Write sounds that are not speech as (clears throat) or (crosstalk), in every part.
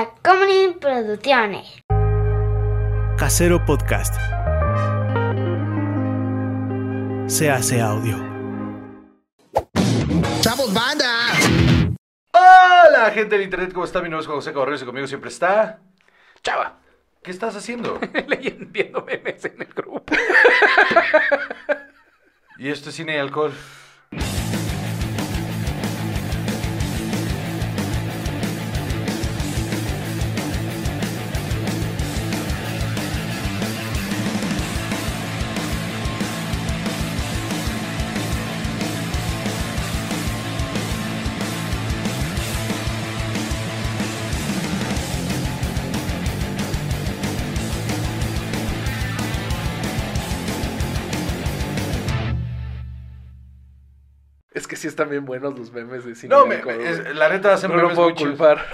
Tacomunin Producciones. Casero Podcast. Se hace audio. ¡Chavos, banda! Hola, gente del internet, ¿cómo está? Mi nombre es José Cabarrero y conmigo siempre está. Chava, ¿qué estás haciendo? (laughs) Leyendo, memes en el grupo. y esto es cine y alcohol. Sí están bien buenos los memes de cine. No, me- alcohol, es- la neta hacen no lo memes puedo muy culpar.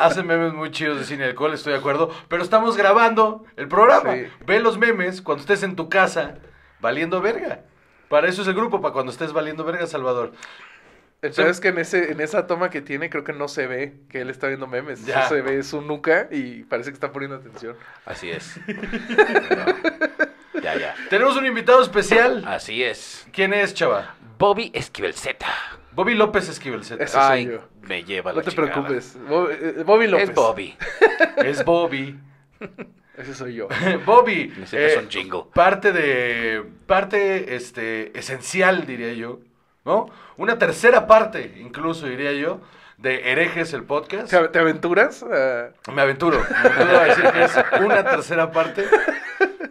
Ha- Hacen memes muy chidos de cine y alcohol, estoy de acuerdo. Pero estamos grabando el programa. Sí. Ve los memes cuando estés en tu casa valiendo verga. Para eso es el grupo, para cuando estés valiendo verga, Salvador. Entonces que en ese en esa toma que tiene creo que no se ve que él está viendo memes. Ya. Se ve su nuca y parece que está poniendo atención. Así es. (laughs) ya, ya. Tenemos un invitado especial. Así es. ¿Quién es, chava? Bobby Esquivel Z. Bobby López Esquivel Z. Ese soy Ay, yo. me lleva la No te chingada. preocupes. Bo- eh, Bobby López. (laughs) Es Bobby. Es (laughs) Bobby. Ese soy yo. (laughs) Bobby, Necesitas eh, un jingle. parte de, parte, este, esencial, diría yo, ¿no? Una tercera parte, incluso, diría yo, de Herejes, el podcast. ¿Te, te aventuras? Ah, Me aventuro, me aventuro a decir que es una tercera parte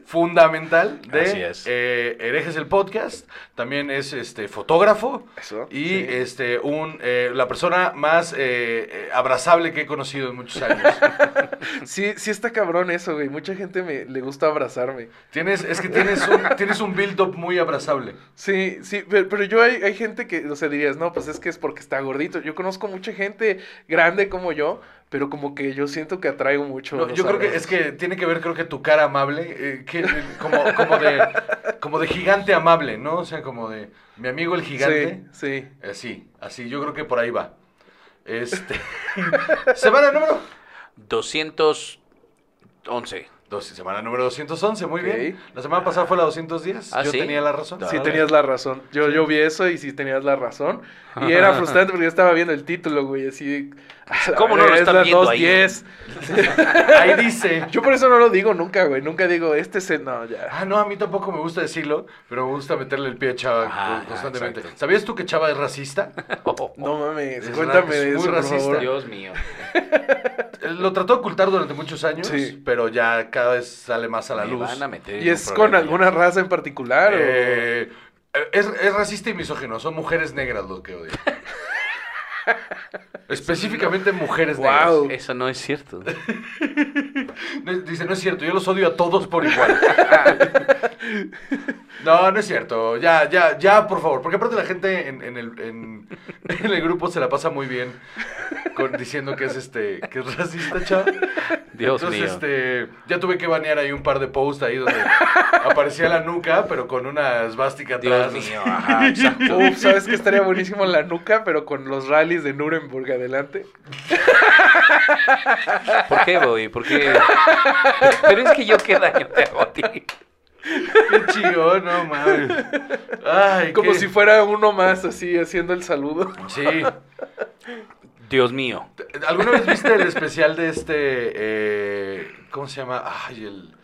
fundamental de Así es. eh, Herejes, el podcast. También es, este, fotógrafo. Eso, Y, sí. este, un, eh, la persona más eh, eh, abrazable que he conocido en muchos años. (laughs) sí, sí está cabrón eso, güey. Mucha gente me le gusta abrazarme. Tienes, es que tienes un, (laughs) tienes un build-up muy abrazable. Sí, sí, pero, pero yo hay, hay gente que, o sea, dirías, no, pues es que es porque está gordito. Yo conozco mucha gente grande como yo, pero como que yo siento que atraigo mucho. No, yo creo que es que tiene que ver, creo que tu cara amable, eh, que, eh, como, como, de, como de gigante amable, ¿no? O sea, como de mi amigo el gigante. Sí, sí. Así, así, yo creo que por ahí va. Este. (laughs) semana número. 211. Dos, semana número 211, muy Ok. bien. La semana pasada fue la 210. ¿Ah, yo sí? tenía la razón. Sí tenías la razón. Yo, yo vi eso y sí tenías la razón. Y era (laughs) frustrante porque yo estaba viendo el título, güey, así. a la ¿Cómo no lo están viendo ahí? 210. (laughs) Ahí dice. Yo por eso no lo digo nunca, güey. Nunca digo, este es el... No, ya. Ah, no, a mí tampoco me gusta decirlo, pero me gusta meterle el pie a Chava Ajá, co- constantemente. ¿Sabías tú que Chava es racista? (laughs) No mames, Es cuéntame ra- es de muy eso, por racista. favor. Dios mío. Lo trató de ocultar durante muchos años, Sí. pero ya cada vez sale más a la Me luz. van a meter ¿Y es con alguna raza en particular? o- Eh, es, es racista y misógino, son mujeres negras los que odio. (laughs) Específicamente mujeres Guau. Eso no es cierto. (laughs) Dice, no es cierto, yo los odio a todos por igual. (laughs) No, no es cierto. Ya, ya, ya, por favor. Porque aparte la gente en, en el, en, (laughs) en el grupo se la pasa muy bien con- diciendo que es este, que es racista, chava. Dios Entonces, mío. este, ya tuve que banear ahí un par de posts ahí donde aparecía la nuca, pero con una svástica atrás. Dios mío, ajá. Uf, ¿sabes que estaría buenísimo la nuca, pero con los rallies de Nuremberg adelante? ¿Por qué, Bobby? ¿Por qué? Pero es que yo qué daño te hago a ti. Qué chido, no mames. Ay, Como qué- si fuera uno más, así, haciendo el saludo. Sí. Dios mío. ¿Alguna vez viste el especial de este, eh, ¿cómo se llama? Ay, el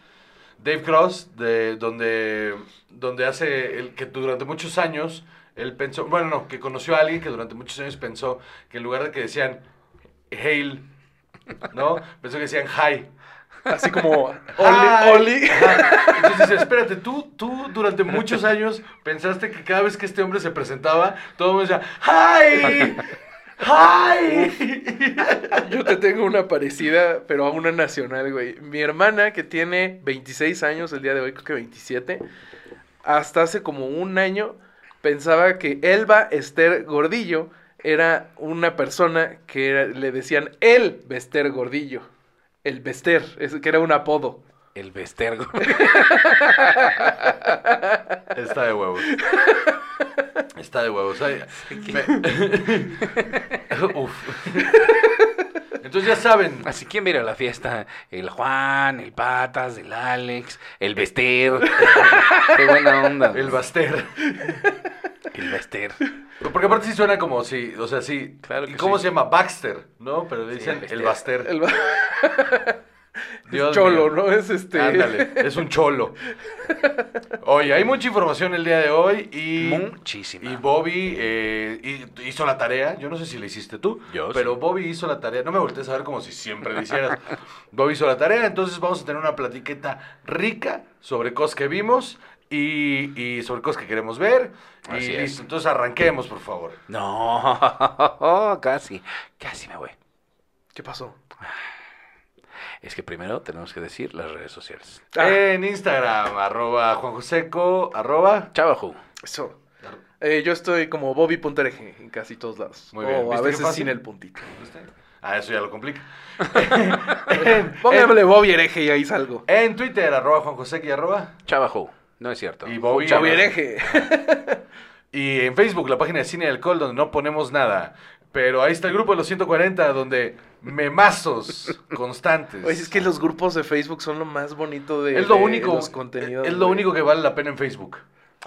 Dave Cross, de donde, donde hace el que durante muchos años él pensó, bueno, no, que conoció a alguien que durante muchos años pensó que en lugar de que decían hail, ¿no? Pensó que decían hi. Así como. (laughs) Oli, Oli. Entonces dice, espérate, tú, tú durante muchos años pensaste que cada vez que este hombre se presentaba, todo el mundo decía, ¡Hi! ¡Hi! (laughs) Yo te tengo una parecida, pero a una nacional, güey. Mi hermana, que tiene 26 años, el día de hoy creo que 27, hasta hace como un año pensaba que Elba Esther Gordillo era una persona que era- le decían el Bester Gordillo. El Bester, es- que era un apodo. El Vestergo. (laughs) Está de huevos. Está de huevos. Ay, me- (laughs) Uf. Entonces ya saben. Así, ¿quién viene a la fiesta? El Juan, el Patas, el Alex, el Bester. (laughs) Qué buena onda. El Baster. El Bester. Porque aparte sí suena como si, o sea, sí. Claro que ¿Y ¿Cómo sí. se llama? Baxter, ¿no? Pero le dicen el el Baster. El va- (laughs) Dios cholo, mío. ¿no? Es este. Ándale, es un cholo. Oye, hay mucha información el día de hoy y... Muchísima. Y Bobby eh, hi- hizo la tarea. Yo no sé si la hiciste tú. Yo Pero sí. Bobby hizo la tarea. No me voltees a ver como si siempre la hicieras. (laughs) Bobby hizo la tarea. Entonces vamos a tener una platiqueta rica sobre cosas que vimos y, y sobre cosas que queremos ver. Y Así es. listo. Entonces arranquemos, por favor. No, (laughs) casi, casi me voy. ¿Qué pasó? Es que primero tenemos que decir las redes sociales. Ah, En Instagram, arroba Juan Joseco, arroba... Chavajú. eso. Eh, yo estoy como Bobby.ereje en casi todos lados. Muy bien. O a ¿Viste qué veces sin el puntito. Ah, eso ya lo complica. (laughs) (laughs) en, Pónganle Bobby hereje y ahí salgo. en Twitter, arroba Juan Joseco y arroba... Chavajú. No es cierto. Y Bobby-. Bobby hereje. (laughs) Y en Facebook, la página de Cine y Alcohol, donde no ponemos nada. Pero ahí está el grupo de los 140, donde memazos constantes. Oye, es que los grupos de Facebook son lo más bonito de, es lo de único, los contenidos. es lo güey. único que vale la pena en Facebook.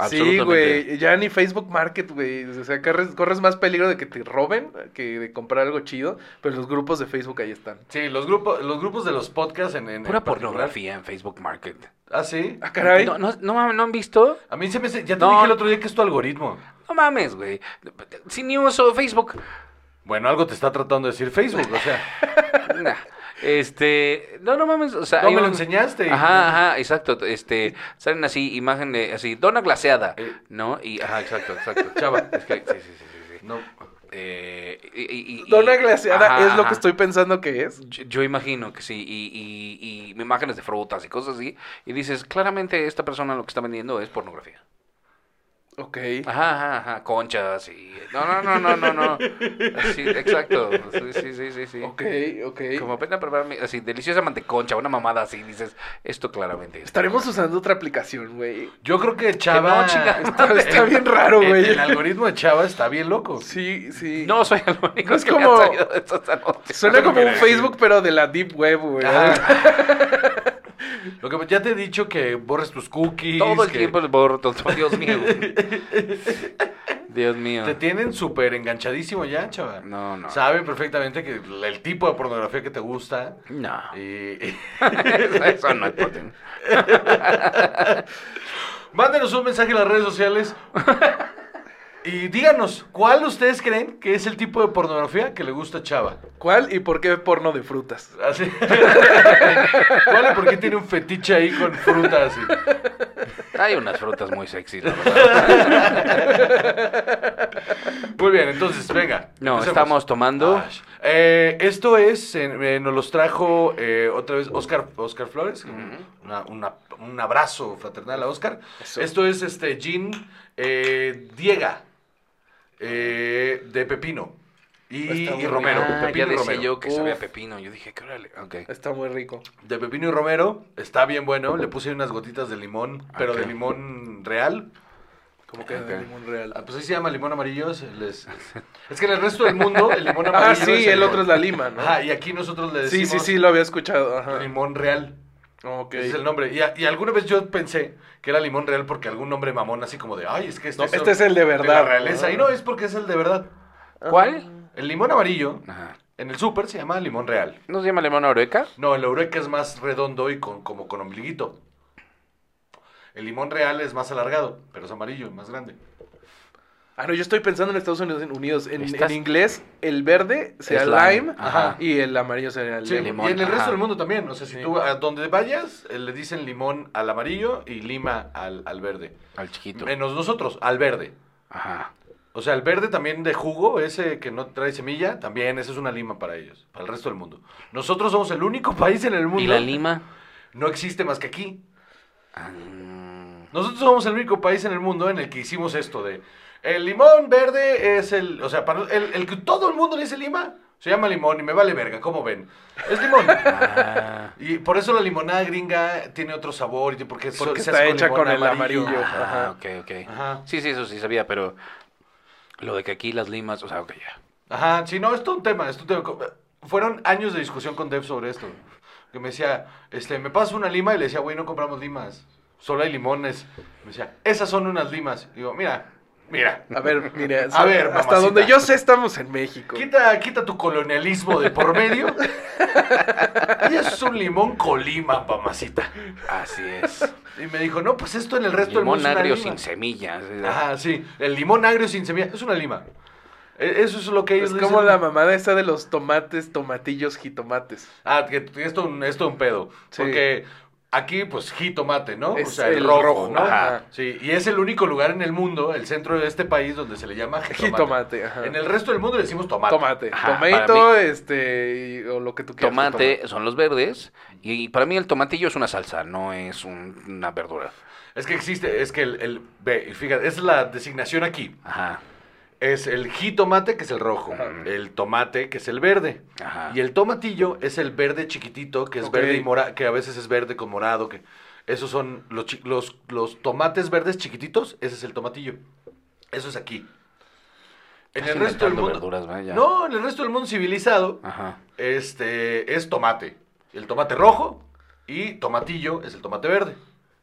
Sí, güey. Ya ni Facebook Market, güey. O sea, corres, corres más peligro de que te roben que de comprar algo chido. Pero los grupos de Facebook ahí están. Sí, los grupos, los grupos de los podcasts en, en Pura en pornografía en Facebook Market. Ah, sí. Ah, caray. No, no, no, mames, ¿no han visto? A mí se me ya te No. dije el otro día que es tu algoritmo. No mames, güey. Sin ni uso Facebook. Bueno, algo te está tratando de decir Facebook, o sea, (laughs) Nah. Este, no, no mames, o sea, no me lo un- enseñaste. Ajá, ajá, exacto. Este, salen así imágenes así, dona glaseada, Eh. ¿no? Y ajá, exacto, exacto. Chava. Es que, sí, sí, sí, sí, sí. No. Eh, y, y- y- Dona glaseada ajá, es lo ajá. que estoy pensando que es. Yo, yo imagino que sí, y, y, y imágenes de frutas y cosas así, y dices, claramente esta persona lo que está vendiendo es pornografía. Ok. Ajá, ajá, ajá, conchas y... No, no, no, no, no, no. (laughs) Sí, exacto. Sí, sí, sí, sí. sí. Ok, ok. Como pena prepararme, así, deliciosa manteconcha, una mamada así, dices, esto claramente es. Estaremos usando otra aplicación, güey. Yo creo que Chava. no. (laughs) Está- está bien raro, güey. El, algoritmo de Chava está bien loco. Sí, sí. No soy el único No es que como- me ha salido de estos anuncios. Suena como un Facebook, pero de la Deep Web, güey. Ajá. (laughs) (laughs) Lo que ya te he dicho que borres tus cookies. Todo el que tiempo borro, todo, Dios mío. (laughs) Dios mío. Te tienen súper enganchadísimo ya, chava. No, no. Saben perfectamente que el tipo de pornografía que te gusta. No. Y, (laughs) Eso no es porno. Mándenos un mensaje en las redes sociales. Y díganos, ¿cuál ustedes creen que es el tipo de pornografía que le gusta a Chava? ¿Cuál y por qué porno de frutas? Así. ¿Cuál y por qué tiene un fetiche ahí con fruta así? Hay unas frutas muy sexy, la verdad. (laughs) Muy bien, entonces, venga. No, empecemos. estamos tomando. Eh, esto es, eh, nos los trajo eh, otra vez Oscar, Oscar Flores. Una- una- un abrazo fraternal a Oscar. Eso. Esto es este gin eh, Diega eh, de pepino y, Está muy y romero. Ah, pepino ya y decía romero. yo que Uf. sabía pepino. Yo dije, qué órale. Ok. Está muy rico. De pepino y romero, está bien bueno. Le puse unas gotitas de limón, pero Ok. de limón real. Como que Ok. de limón real. Ah, pues ahí se llama limón amarillo. es- les- es que en el resto del mundo el limón Ah, amarillo. sí, es el otro es la lima, ¿no? Ajá, y aquí nosotros le sí, decimos sí, sí, lo había escuchado. Ajá. limón real. Ese es el nombre. Y, a- y alguna vez yo pensé que era limón real porque algún nombre mamón así como de, ay, es que este, No, este es el de la verdad. realeza. Y no, es porque es el de verdad. ¿Cuál? El limón amarillo Ajá. en el súper se llama limón real. ¿No se llama limón oreca? No, el eureka es más redondo y con, como con ombliguito. El limón real es más alargado, pero es amarillo, más grande. Ah, no, yo estoy pensando en Estados Unidos. En, Unidos. en, Estás- en inglés, el verde sea Es lime, lime, ajá. y el amarillo sería el Sí, lemon. y en el resto ajá. del mundo también. O sea, si Sí. tú a donde vayas, eh, le dicen limón al amarillo y lima al, al verde. Al chiquito. Menos nosotros, al verde. Ajá. O sea, el verde también de jugo, ese que no trae semilla, también esa es una lima para ellos, para el resto del mundo. Nosotros somos el único país en el mundo. ¿Y la lima? No existe más que aquí. Ah, Nosotros somos el único país en el mundo en el que hicimos esto de el limón verde es el, o sea, para el, el que todo el mundo le dice lima, se llama limón y me vale verga, ¿cómo ven? Es limón. (laughs) ah. Y por eso la limonada gringa tiene otro sabor, y porque, Porque se está hecha con el amarillo. Ah, Ajá. ok, ok. Ajá. Sí, sí, eso sí sabía, pero lo de que aquí las limas, o sea, ok, ya. Ajá, sí, no, es todo un tema, es todo un tema. fueron años de discusión con Dev sobre esto. Que me decía, este, me pasas una lima y le decía, güey, no compramos limas. Solo hay limones. Me decía, esas son unas limas. Y digo, mira, mira. A ver, mira, A ver, hasta mamacita. donde yo sé estamos en México. Quita, quita tu colonialismo de por medio. (laughs) y eso es un limón colima, mamacita. Así es. Y me dijo, no, pues esto en el resto del Limón mundo es una agrio lima. sin semillas. Ajá, sí. El limón agrio sin semilla es una lima. E- Eso es lo que ellos Es dicen. como la mamada esa de los tomates, tomatillos, jitomates. Ah, que esto, esto un pedo. Sí. Porque aquí, pues, jitomate, ¿no? Es o sea, el, el rojo, rojo, ¿no? ajá. Sí, y es el único lugar en el mundo, el centro de este país, donde se le llama jitomate. Jitomate, ajá. En el resto del mundo le decimos tomate. Tomate. Ajá, Tomato, este, y- o lo que tú quieras. Tomate son los verdes. Y para mí el tomatillo es una salsa, no es un- una verdura. Es que existe, es que el, el ve, fíjate, esa es la designación aquí. Ajá. Es el jitomate, que es el rojo. El tomate, que es el verde. Ajá. Y el tomatillo es el verde chiquitito, que es verde y morado, que a veces es verde con morado, que esos son los, los, los tomates verdes chiquititos, ese es el tomatillo. Eso es aquí. En el resto del mundo. verduras, vaya. No, en el resto del mundo civilizado, Ajá. este es tomate. El tomate rojo y tomatillo es el tomate verde.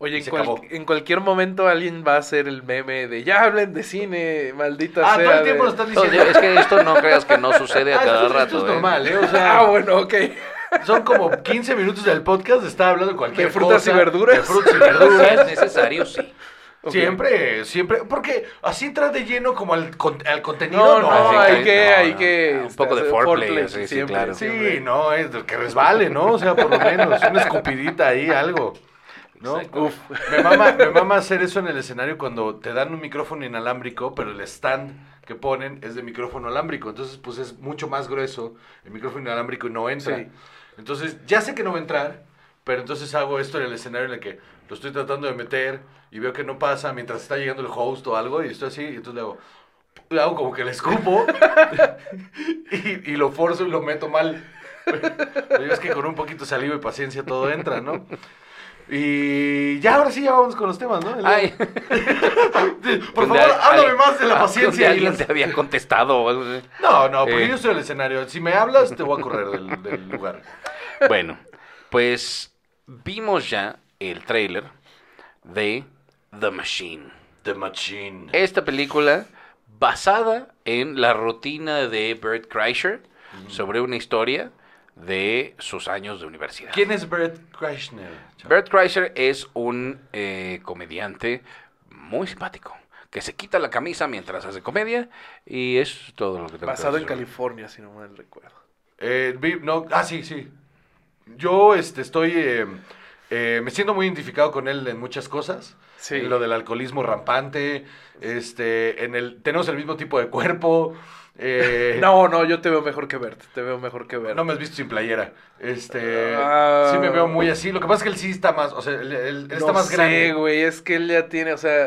Oye, en, cual- cualquier momento alguien va a hacer el meme de ya hablen de cine, maldita Ah, sea. todo el tiempo de- lo están No, diciendo. es que esto no creas que no sucede a (laughs) Ah, cada esto, rato. esto es ¿eh? normal, ¿eh? O sea, (laughs) Ah, bueno, ok. son como 15 minutos del podcast de estar hablando de cualquier De frutas y verduras. De frutas y verduras. (laughs) es necesario, sí. Siempre, siempre, porque así entras de lleno como al, con- al contenido, No, no. no, hay que- no, hay no. que. Ah, un poco de hacer foreplay, sí, sí, claro. Sí, siempre. no, es que resbale, ¿no? O sea, por lo menos, una escupidita ahí, algo. ¿No? Exacto. Uf. Me mama, me mama hacer eso en el escenario cuando te dan un micrófono inalámbrico, pero el stand que ponen es de micrófono alámbrico. Entonces, pues es mucho más grueso el micrófono inalámbrico y no entra. Sí. Entonces, ya sé que no va a entrar, pero entonces hago esto en el escenario en el que lo estoy tratando de meter y veo que no pasa mientras está llegando el host o algo y estoy así, y entonces le hago, le hago como que le escupo (laughs) y, y lo forzo y lo meto mal. (laughs) Pero es que con un poquito de saliva y paciencia todo entra, ¿no? Y ya, ahora sí, ya vamos con los temas, ¿no? Ay, (laughs) Por favor, háblame más de la Ah, paciencia. y alguien las- te había contestado o algo así. No, no, porque Eh. yo en el escenario. Si me hablas, te voy a correr del, del lugar. Bueno, pues vimos ya el tráiler de The Machine. The Machine. Esta película basada en la rutina de Bert Kreischer sobre una historia de sus años de universidad. ¿Quién es Bert Kreischer? Bert Kreischer es un eh, comediante muy simpático que se quita la camisa mientras hace comedia y es todo lo que tengo que Basado en. California, si no mal recuerdo. Eh, no, ah, sí, sí. Yo este, estoy. eh, eh, me siento muy identificado con él en muchas cosas. Sí. En lo del alcoholismo rampante. Este, en el. Tenemos el mismo tipo de cuerpo. Eh, No, no, yo te veo mejor que Bert. Te veo mejor que Bert. No me has visto sin playera. Este. Ah. sí me veo muy así. Lo que pasa es que él sí está más. O sea, él, él- él está No más sé, grande. güey. Es que él ya tiene, o sea.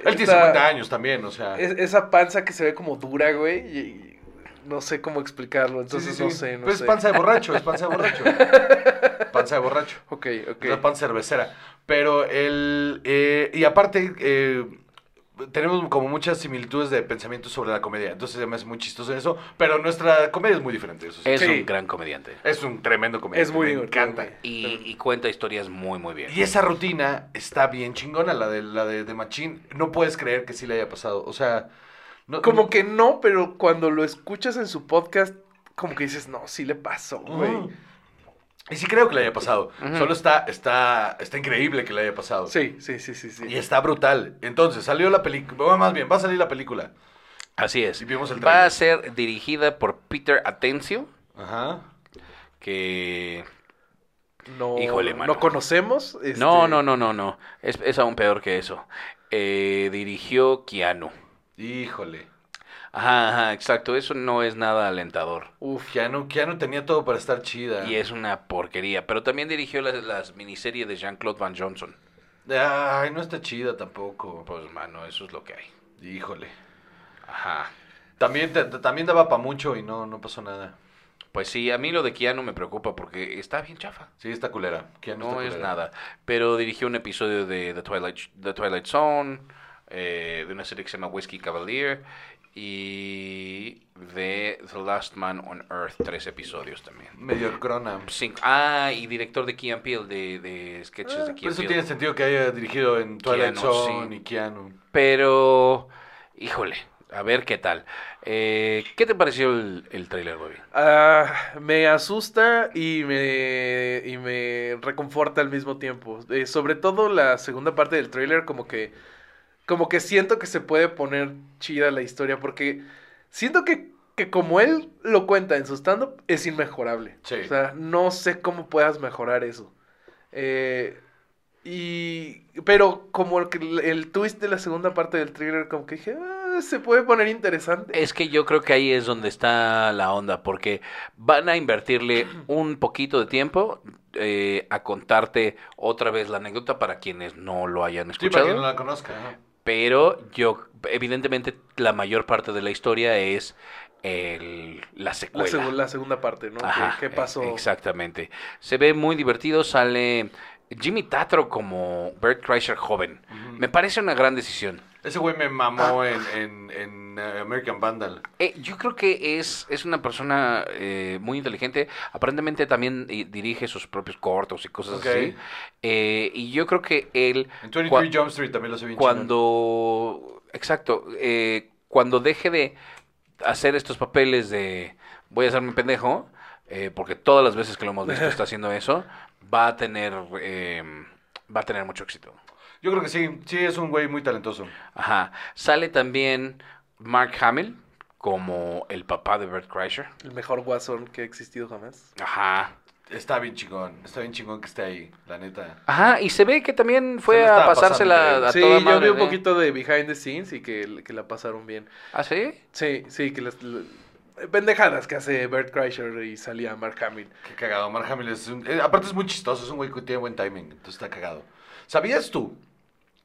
Él tiene esta- 50 años también, o sea. es- esa panza que se ve como dura, güey. Y, y no sé cómo explicarlo. Sí, Entonces sí, no sé, no Pues sé. es panza de borracho, es panza de borracho. (laughs) panza de borracho. Ok, ok. Es una panza cervecera. Pero el. eh, y aparte, eh, tenemos como muchas similitudes de pensamiento sobre la comedia. Entonces se me hace muy chistoso eso. Pero nuestra comedia es muy diferente. Eso sí. Es Sí. un gran comediante Es un tremendo comediante. Es muy Me encanta. y, y cuenta historias muy, muy bien. Y esa rutina está bien chingona, la de la de, de Machín. No puedes creer que sí le haya pasado. O sea. No, Como no- que no, pero cuando lo escuchas en su podcast, como que dices, no, sí le pasó, güey. Y sí creo que le haya pasado. Solo está, está, está increíble que le haya pasado. Sí, sí, sí, sí, sí. Y está brutal. Entonces, salió la película. Más bien, va a salir la película. Así es. Y vimos el Va a ser dirigida por Peter Atencio, Ajá. que... No, Híjole, mano. no conocemos. este, No, no, no, no, no. Es, es aún peor que eso. Eh, dirigió Keanu. Híjole. Ajá, ajá, exacto. Eso no es nada alentador. Uf, Keanu, Keanu tenía todo para estar chida. Y es una porquería. Pero también dirigió las, las miniseries de Jean-Claude Van Johnson. Ay, no está chida tampoco. Pues, mano, eso es lo que hay. Híjole. Ajá. También, te- te- también daba para mucho y no, no pasó nada. Pues sí, a mí lo de Keanu me preocupa porque está bien chafa. Sí, está culera. Keanu No es nada. Pero dirigió un episodio de The Twilight, The Twilight Zone, eh, de una serie que se llama Whiskey Cavalier. Y de The Last Man on Earth, tres episodios también. Medio crona. Cinco. Ah, y director de Key and Peele, de, de sketches de Por Key and eso Peele. tiene sentido que haya dirigido en Twilight Keanu, Zone sí. y Keanu. Pero, híjole, a ver qué tal. Eh, ¿Qué te pareció el, el trailer, Bobby? Ah, me asusta y me, y me reconforta al mismo tiempo. Eh, sobre todo la segunda parte del tráiler, como que, como que siento que se puede poner chida la historia, porque siento que, que como él lo cuenta en su stand-up, es inmejorable. Sí. O sea, no sé cómo puedas mejorar eso. Eh, y, pero como el, el twist de la segunda parte del thriller, como que dije, "Ah, se puede poner interesante. Es que yo creo que ahí es donde está la onda, porque van a invertirle (clears throat) un poquito de tiempo eh, a contarte otra vez la anécdota para quienes no lo hayan Sí, para escuchado. quien no la conozca. ajá. Pero yo, evidentemente, la mayor parte de la historia es el- la La, secuela. la segunda parte, ¿no? ¿Qué- Ajá, ¿Qué, pasó? Exactamente. Se ve muy divertido, sale Jimmy Tatro como Bert Kreischer joven. Me parece una gran decisión. Ese güey me mamó Ah. en, en, en, eh, American Vandal. Eh, yo creo que es, es una persona eh, muy inteligente. Aparentemente también eh, dirige sus propios cortos y cosas así. Eh, y yo creo que él... En 23 cua- Jump Street también lo sé bien cuando exacto eh, cuando deje de hacer estos papeles de voy a hacerme pendejo porque todas las veces que lo hemos visto (laughs) está haciendo eso va a tener eh, va a tener mucho éxito Yo creo que sí, sí es un güey muy talentoso. ajá sale también Mark Hamill como el papá de Bert Kreischer El mejor guasón que ha existido jamás. ajá Está bien chingón, está bien chingón que esté ahí, la neta. ajá y se ve que también fue a pasársela pasando a sí, toda yo madre, vi un poquito de behind the scenes y que, que la pasaron bien. ah sí Sí, sí, que las... Pendejadas que hace Bert Kreischer y salía Mark Hamill. Qué cagado, Mark Hamill es un- eh, aparte es muy chistoso, es un güey que tiene buen timing, entonces está cagado. ¿Sabías tú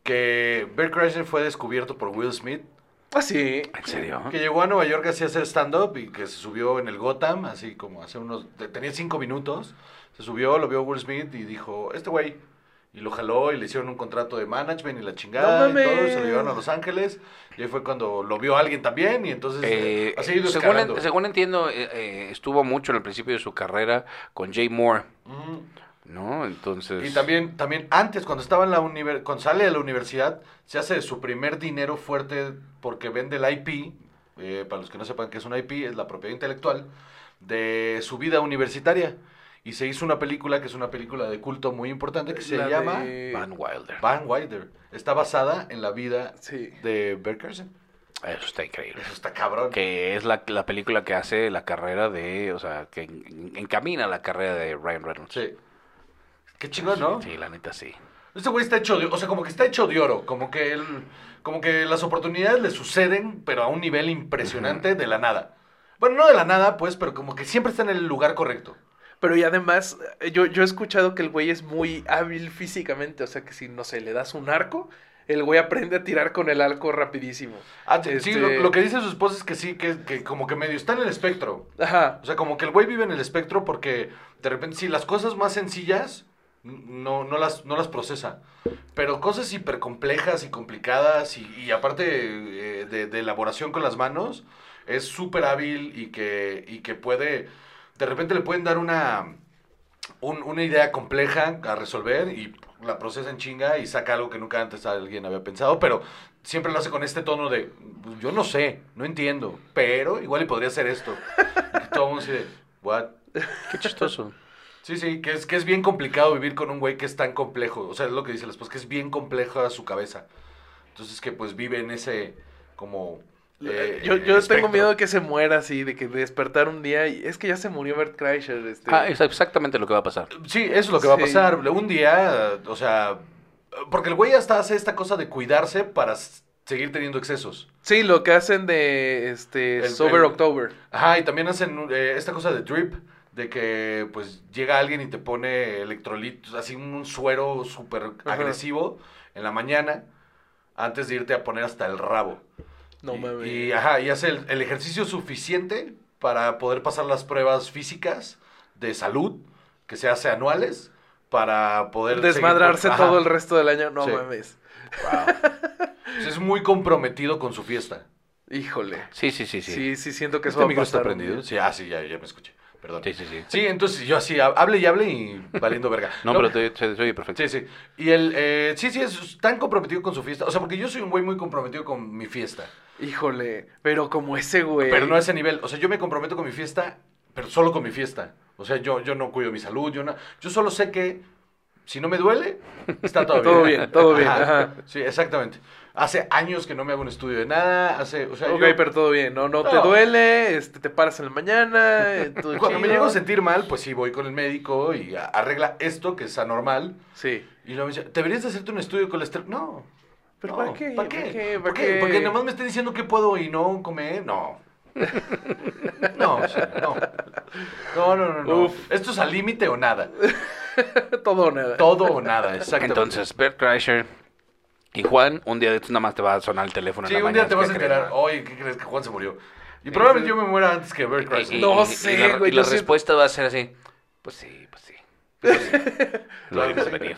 que Bert Kreischer fue descubierto por Will Smith? Ah, sí. en serio Que llegó a Nueva York así a hacer stand-up y que se subió en el Gotham, así como hace unos... te- Tenía cinco minutos, se subió, lo vio Will Smith y dijo, este güey. Y lo jaló y le hicieron un contrato de management y la chingada No y todo, se lo llevaron a Los Ángeles. Y ahí fue cuando lo vio alguien también y entonces Eh, así ha ido según, escalando. en- según entiendo, eh, eh, estuvo mucho en el principio de su carrera con Jay Moore, Ujú. ¿No? Entonces... Y también, también antes, cuando estaba en la universidad, cuando sale de la universidad, se hace su primer dinero fuerte porque vende el IP, eh, para los que no sepan qué es un IP, es la propiedad intelectual, de su vida universitaria. Y se hizo una película que es una película de culto muy importante que se La llama de- Van Wilder. Van Wilder. Está basada en la vida Sí. de Bert Kreischer. Eso está increíble. Eso está cabrón. Que es la, la película que hace la carrera de... O sea, que en- encamina la carrera de Ryan Reynolds. Sí. Qué chingón, ¿no? Sí, la neta sí. Este güey está hecho de, o sea, como que está hecho de oro, como que él, como que las oportunidades le suceden, pero a un nivel impresionante de la nada. Bueno, no de la nada, pues, pero como que siempre está en el lugar correcto. Pero y además, eh, yo, yo he escuchado que el güey es muy hábil físicamente. O sea, que si, no sé, le das un arco, el güey aprende a tirar con el arco rapidísimo. Ah, sí, Este- lo, lo que dice su esposa es que sí, que, que como que medio está en el espectro. Ajá. O sea, como que el güey vive en el espectro porque de repente sí, las cosas más sencillas no, no, las, no las procesa. Pero cosas hiper complejas y complicadas y, aparte eh, de, elaboración con las manos, es súper hábil y que, y que puede, de repente le pueden dar una, un- una idea compleja a resolver y la procesa en chinga y saca algo que nunca antes alguien había pensado, pero siempre lo hace con este tono de, "Pues, yo no sé, no entiendo, pero igual y podría ser esto. Y todo el mundo de, what? Qué chistoso. Sí, sí, que es, que es bien complicado vivir con un güey que es tan complejo. O sea, es lo que dice la esposa, que es bien complejo a su cabeza. Entonces que pues vive en ese como... eh, yo yo espectro. tengo miedo de que se muera así, de que despertar un día y es que ya se murió Bert Kreischer. Este, Ah, es exactamente lo que va a pasar. Sí, eso es lo que va a Sí. pasar. Un día, o sea... Porque el güey hasta hace esta cosa de cuidarse para seguir teniendo excesos. Sí, lo que hacen de este El- Sober el- October. Ajá, y también hacen eh, esta cosa de drip, de que pues llega alguien y te pone electrolitos, así un suero súper agresivo en la mañana, antes de irte a poner hasta el rabo. No y, mames. Y, ajá, y hace el, el ejercicio suficiente para poder pasar las pruebas físicas de salud, que se hace anuales, para poder... seguir- Desmadrarse Ajá. todo el resto del año. No Sí. mames. Sea, es muy comprometido con su fiesta. Híjole. Sí, sí, sí, sí. Sí, sí, siento que eso ¿Este va a micro está prendido? Sí, ah, sí, ya, ya me escuché. Perdón. Sí, sí, sí. Sí, entonces yo así, ha- hable y hable y valiendo verga. (laughs) No, pero te, se oye perfecto. Sí, sí. Y el, eh, sí, sí, es tan comprometido con su fiesta. O sea, porque yo soy un güey muy comprometido con mi fiesta. Híjole, pero como ese güey. Pero no a ese nivel. O sea, yo me comprometo con mi fiesta, pero solo con mi fiesta. O sea, yo, yo no cuido mi salud, yo no. Yo solo sé que si no me duele, está todo (laughs) bien. Todo bien, todo bien, ajá. Sí, exactamente. Hace años que no me hago un estudio de nada. Hace, o sea, Ok, yo- pero todo bien, no, no, te No. duele, este, te paras en la mañana, eh, todo (laughs) cuando me chido. llego a sentir mal, pues sí, voy con el médico y a- arregla esto que es anormal. Sí. Y luego me dice, ¿deberías de hacerte un estudio de colesterol? No. ¿Pero no, para qué? ¿Para ¿Para qué? qué? ¿Por ¿Para qué? qué? Porque nada más me esté diciendo que puedo y no comer. No. (laughs) No, o sea, no. No, no, no, no. Uf. Esto es al límite o nada. (laughs) todo o nada. Todo o nada, exactamente. Entonces, Bert Kreischer y Juan, un día de estos nada más te va a sonar el teléfono Sí, en la un día te vas a ¿qué enterar, oye, ¿qué crees que Juan se murió? Y probablemente yo me muera antes que Bert y- No sé, y la, güey, y la respuesta va a ser así, pues sí, pues sí. Pues sí. (laughs) Lo vimos venir.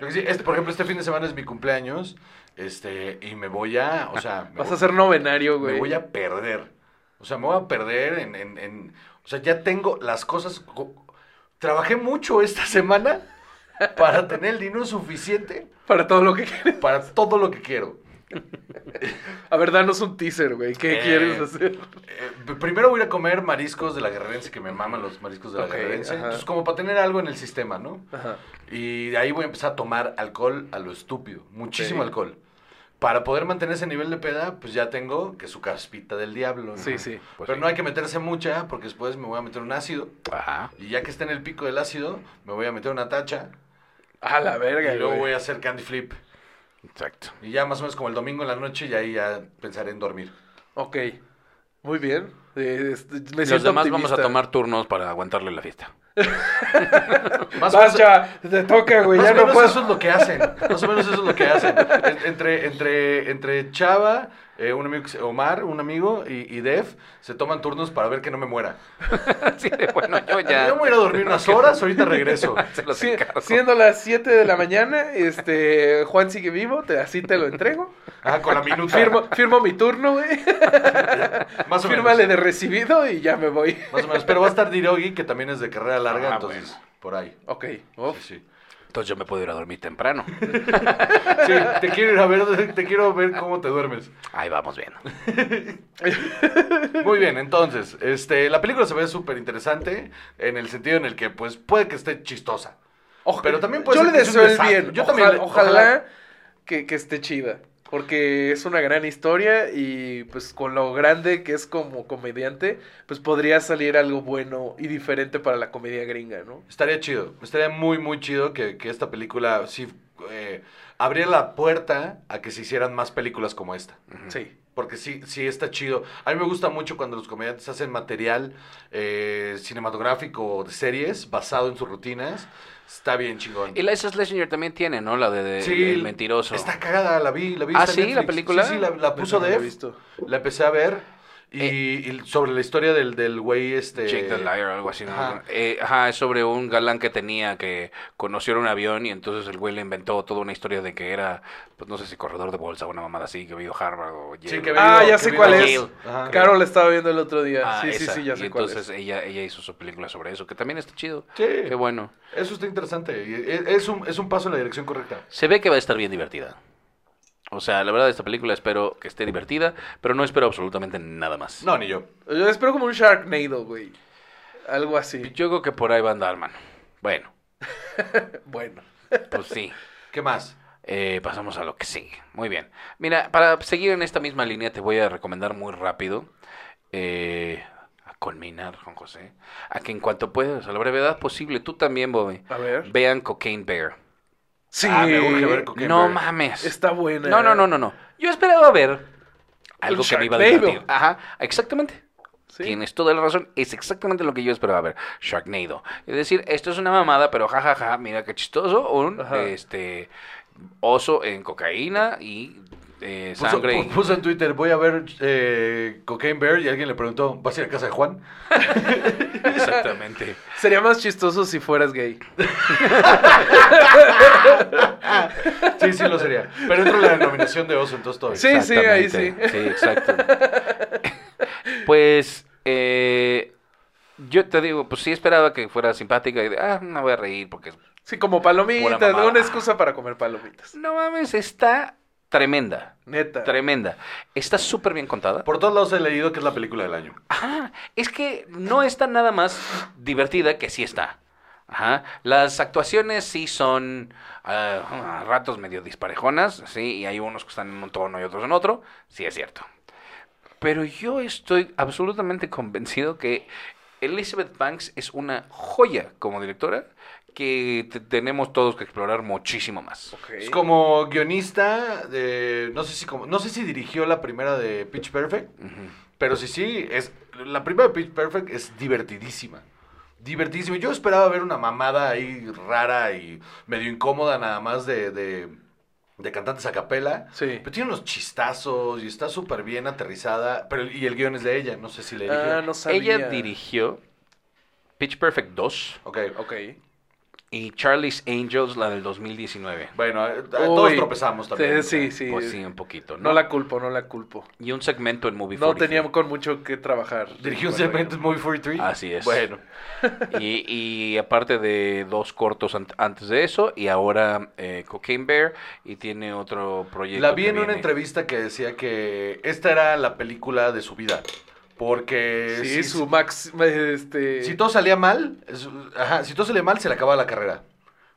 Lo que sí, este, por ejemplo, este fin de semana es mi cumpleaños, este, y me voy a, o sea, Vas voy- a ser novenario, güey. me voy a perder. O sea, me voy a perder en, en, en- o sea, ya tengo las cosas, co- trabajé mucho esta semana para tener el dinero suficiente Para todo lo que quieres. para todo lo que quiero. A ver, danos un teaser, güey. ¿Qué Eh, quieres hacer? Eh, primero voy a ir a comer mariscos de la guerrerense, que me maman los mariscos de la Ok, guerrerense. ajá. Entonces, como para tener algo en el sistema, ¿no? Ajá. Y de ahí voy a empezar a tomar alcohol a lo estúpido. Muchísimo alcohol. Para poder mantener ese nivel de peda, pues ya tengo que su caspita del diablo. ¿no? Sí, sí. Pues Pero sí. no hay que meterse mucha, porque después me voy a meter un ácido. Ajá. Y ya que esté en el pico del ácido, me voy a meter una tacha. A la verga, y luego güey. voy a hacer candy flip. Exacto. Y ya más o menos como el domingo en la noche, y ahí ya pensaré en dormir. Ok. Muy bien. Eh, me Los siento demás vamos a tomar turnos para aguantarle la fiesta. (laughs) Más o menos, Sacha, te toca, güey. más Ya o no menos puedo. eso es lo que hacen. Más o menos eso es lo que hacen. En- (laughs) Entre, entre, entre Chava, eh, un amigo, Omar, un amigo, y, y Dev, se toman turnos para ver que no me muera. (laughs) Sí, bueno, yo ya. Yo me voy a ir a dormir unas horas, ahorita regreso. (laughs) Siendo las 7 de la mañana, este, Juan sigue vivo, te, así te lo entrego. Ah, con la minuta. Firmo, firmo mi turno, güey. (laughs) Más o Fírmale menos. de recibido y ya me voy. Más o menos. Pero va a estar Dirogi, que también es de carrera larga, Ah, entonces, bueno. por ahí. Ok. Sí, Uf. sí. Entonces yo me puedo ir a dormir temprano. (laughs) Sí, te quiero ir a ver, te quiero ver cómo te duermes. Ahí vamos bien. (laughs) Muy bien, entonces, este, la película se ve súper interesante en el sentido en el que, pues, puede que esté chistosa. Oja- Pero también puede Yo ser le deseo el desastre. bien. Yo Oja- también ojalá, ojalá. Que, que esté chida. Porque es una gran historia y pues con lo grande que es como comediante, pues podría salir algo bueno y diferente para la comedia gringa, ¿no? Estaría chido, estaría muy, muy chido que, que esta película sí eh, abriera la puerta a que se hicieran más películas como esta. Sí. Porque sí, sí está chido. A mí me gusta mucho cuando los comediantes hacen material eh, cinematográfico o de series basado en sus rutinas. Está bien chingón. Y Liza Schlesinger también tiene, ¿no? La de, de- Sí, El mentiroso. Está cagada, la vi, la vi. Ah, ¿sí? ¿La película? Sí, sí, la, la puso no la he Dev. visto. La empecé a ver. Y, Eh. y sobre la historia del, del güey este... Jake the Liar o algo así. ¿no? Ajá. Eh, ajá, es sobre un galán que tenía que conoció un avión y entonces el güey le inventó toda una historia de que era, pues no sé si corredor de bolsa o una mamada así, que a Harvard o Yale. Sí, que Ah, ya que sé cuál es. Carol la estaba viendo el otro día. Ah, sí, sí, esa. sí, ya y sé cuál entonces es. ella, ella hizo su película sobre eso, que también está chido. Sí. Qué bueno. Eso está interesante. y Es, es un, es un paso en la dirección correcta. Se ve que va a estar bien divertida. O sea, la verdad, esta película espero que esté divertida, pero no espero absolutamente nada más. No, ni yo. Yo espero como un Sharknado, güey. Algo así. Yo creo que por ahí va a andar, mano. Bueno, (laughs) Bueno. pues sí. ¿Qué más? Eh, pasamos a lo que sigue. Muy bien. Mira, para seguir en esta misma línea, te voy a recomendar muy rápido. eh, a culminar, Juan José. A que en cuanto puedas, a la brevedad posible, tú también, Bobby, A ver. vean Cocaine Bear. Sí. Ah, me urge ver no mames. Está buena. No, no, no, no, no. Yo esperaba ver algo que me iba a divertir. Ajá, exactamente. Sí. Tienes toda la razón. Es exactamente lo que yo esperaba ver. Sharknado. Es decir, esto es una mamada, pero jajaja, mira qué chistoso. Un Ajá. este oso en cocaína y eh, Puso, sangre. puso en Twitter, voy a ver eh, Cocaine Bear y alguien le preguntó, ¿vas a ir a casa de Juan? (laughs) Exactamente. (laughs) Sería más chistoso si fueras gay. (laughs) Sí, sí lo sería. Pero entra en la denominación de oso, entonces todo. bien. Sí, sí, ahí sí. Sí, exacto. pues, eh, yo te digo, pues sí esperaba que fuera simpática y de, ah, me voy a reír porque, Sí, como palomitas, una excusa para comer palomitas. no mames, está tremenda. Neta. Tremenda. Está súper bien contada. Por todos lados he leído que es la película del año. Ajá, es que no está nada más divertida que sí está. Ajá. Las actuaciones sí son ah, a ratos medio disparejonas, sí, y hay unos que están en un tono y otros en otro, sí es cierto. Pero yo estoy absolutamente convencido que Elizabeth Banks es una joya como directora que te- tenemos todos que explorar muchísimo más. Es como guionista de... No sé si como, no sé si dirigió la primera de Pitch Perfect, pero sí, sí, es, la primera de Pitch Perfect es divertidísima. Divertidísima. Yo esperaba ver una mamada ahí rara y medio incómoda nada más de, de, de cantantes a capela. Sí. Pero tiene unos chistazos y está súper bien aterrizada. Pero, y el guion es de ella, no sé si le dirigió. Ah, no sabía. Ella dirigió Pitch Perfect 2 Ok. Ok. Y Charlie's Angels, la del 2019. Bueno, eh, todos Uy. tropezamos también. Sí, sí. Pues sí, un poquito, ¿no? No la culpo, no la culpo. Y un segmento en Movie No 43. tenía con mucho que trabajar. Dirigió un segmento en Movie 43. Así es. Bueno. Y, y aparte de dos cortos ant- antes de eso, y ahora eh, Cocaine Bear, y tiene otro proyecto. La vi en una viene. entrevista que decía que esta era la película de su vida. Porque Sí, si, su max. Este... si todo salía mal, es- ajá, si todo salía mal, se le acababa la carrera.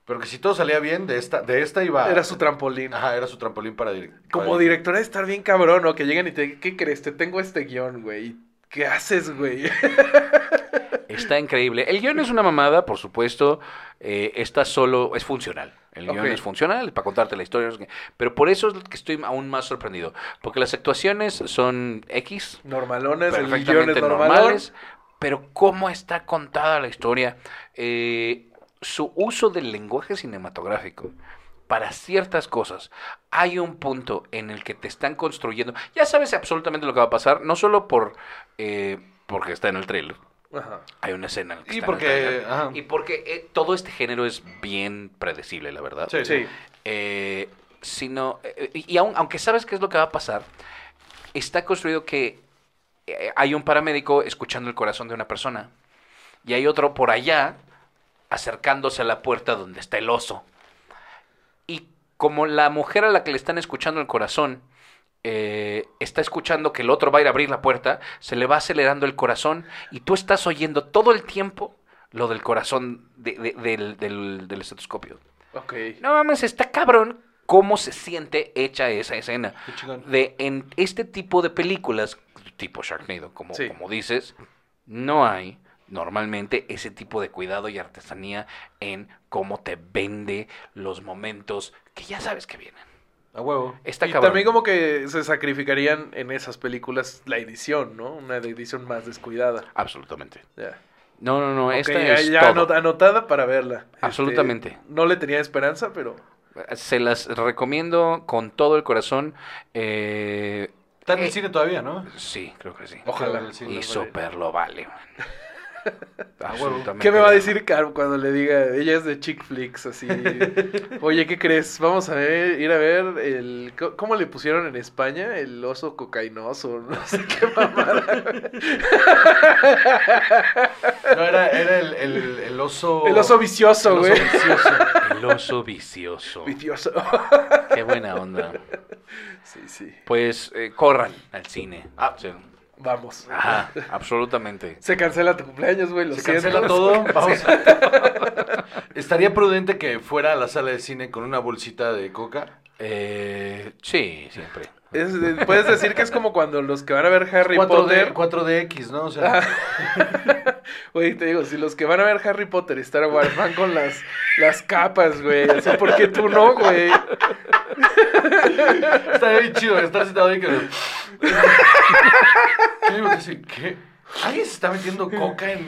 Pero que si todo salía bien, de esta, de esta iba. Era su trampolín. Ajá, era su trampolín para dirigir. Como directora de estar bien cabrón, ¿no? Que llegan y te digan, ¿qué crees? Te tengo este guion, güey. ¿Qué haces, güey? (laughs) Está increíble. El guion es una mamada, por supuesto. eh, está solo, es funcional. El guion es funcional para contarte la historia. Pero por eso es que estoy aún más sorprendido. Porque las actuaciones son X, Normalones, perfectamente normales, pero cómo está contada la historia, Eh, su uso del lenguaje cinematográfico para ciertas cosas. Hay un punto en el que te están construyendo, ya sabes absolutamente lo que va a pasar, no solo por eh, porque está en el trailer. Ajá. Hay una escena en la que Y porque, ajá. y porque eh, todo este género es bien predecible, la verdad. Sí, sí. Eh, sino, eh, y y aun- aunque sabes qué es lo que va a pasar, está construido que eh, hay un paramédico escuchando el corazón de una persona y hay otro por allá acercándose a la puerta donde está el oso. Y como la mujer a la que le están escuchando el corazón eh, está escuchando que el otro va a ir a abrir la puerta, se le va acelerando el corazón y tú estás oyendo todo el tiempo lo del corazón de- de- del, del- del estetoscopio. Ok. No mames, está cabrón cómo se siente hecha esa escena. De en este tipo de películas, tipo Sharknado, como, Sí. como dices, no hay normalmente ese tipo de cuidado y artesanía en cómo te vende los momentos que ya sabes que vienen. A huevo. Está y cabrón. también como que se sacrificarían en esas películas la edición, ¿no? Una edición más descuidada. Absolutamente. Ya. No, no, no, esta ya, es ya todo. anotada para verla. Este, Absolutamente. no le tenía esperanza, pero Se las recomiendo con todo el corazón. Eh, Está en el eh, cine todavía, ¿no? Sí, creo que sí. ojalá. Y súper lo vale. man. Absolutamente. ¿Qué me va a decir Caro cuando le diga, ella es de chick flicks, así? Oye, ¿qué crees? Vamos a ver, ir a ver el... ¿Cómo le pusieron en España? El oso cocainoso, (laughs) no sé qué mamada. No, era, era el, el, el oso. El oso vicioso, el oso güey. vicioso. El oso vicioso. Vicioso. Qué buena onda. Sí, sí. Pues eh, corran al cine. Ah. Sí. Vamos. Ajá, absolutamente. Se cancela tu cumpleaños, güey, lo Se siento. cancela todo. Vamos. (laughs) Estaría prudente que fuera a la sala de cine con una bolsita de coca. Eh, sí, siempre. Es- puedes decir que es como cuando los que van a ver Harry 4D, Potter... 4DX, ¿no? O sea, (laughs) Güey, te digo, si los que van a ver Harry Potter y Star Wars van con las, las capas, güey, así, ¿por qué tú no, güey? estaría bien chido estar sentado ahí que. (laughs) ¿Qué. ¿Alguien se está metiendo coca en...?